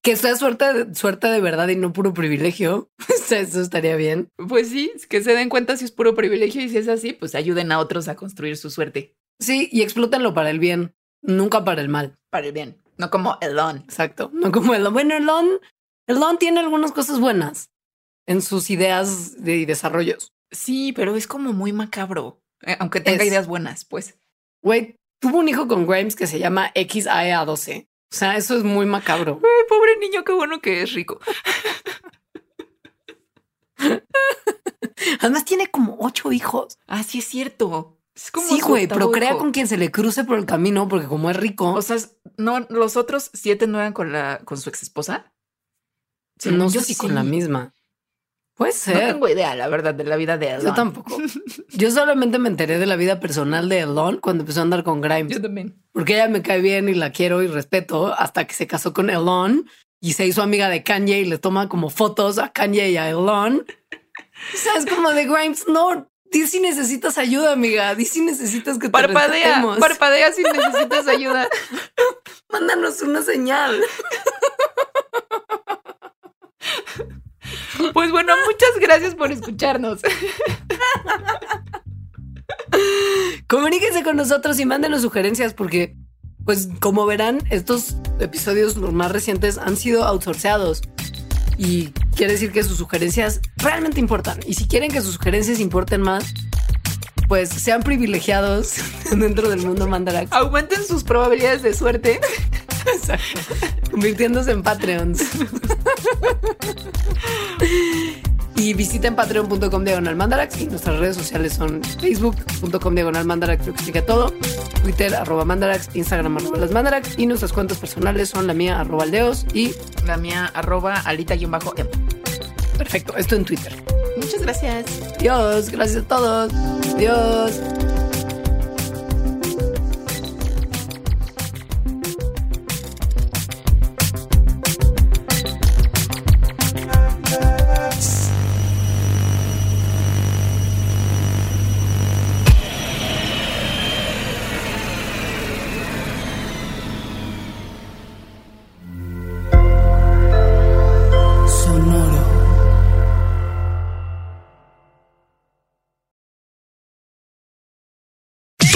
Que sea suerte, suerte de verdad y no puro privilegio. Eso estaría bien. Pues sí, que se den cuenta si es puro privilegio y si es así, pues ayuden a otros a construir su suerte Sí, y explótenlo para el bien, nunca para el mal. para el bien. No como Elon. Exacto. No como Elon. Bueno, Elon, Elon tiene algunas cosas buenas en sus ideas de y desarrollos. Sí, pero es como muy macabro. eh, aunque tenga Es. ideas buenas, pues. Güey, tuvo un hijo con Grimes que se llama XAEA12. O sea, eso es muy macabro. Ay, pobre niño, qué bueno que es rico. Además, tiene como ocho hijos. Ah, sí es cierto. Es como sí, güey, procrea hijo. con quien se le cruce por el camino, porque como es rico, O sea, no, los otros siete no eran con la con su ex esposa. no sé si con la misma. Puede No ser. tengo idea, la verdad, de la vida de Elon. Yo tampoco. Yo solamente me enteré de la vida personal de Elon cuando empezó a andar con Grimes. Yo también. Porque ella me cae bien y la quiero y respeto hasta que se casó con Elon y se hizo amiga de Kanye y le toma como fotos a Kanye y a Elon. O sea, es como de Grimes, no, di si necesitas ayuda, amiga, di si necesitas que te Parpadea, rescatemos. parpadea si necesitas ayuda. Mándanos una señal. Pues bueno, muchas gracias por escucharnos. Comuníquense con nosotros y mándenos sugerencias porque, pues como verán, estos episodios los más recientes han sido outsourceados y quiere decir que sus sugerencias realmente importan. Y si quieren que sus sugerencias importen más, pues sean privilegiados dentro del mundo Mandarax, Aumenten sus probabilidades de suerte. convirtiéndose en Patreons. Y visiten patreon.com diagonal mandarax y nuestras redes sociales son facebook.com diagonal mandarax, lo que explica todo, Twitter arroba mandarax, Instagram arroba las mandarax y nuestras cuentas personales son la mía arroba aldeos y La mía, arroba alita-em. perfecto, esto en Twitter. Muchas gracias. Dios, gracias a todos. Dios.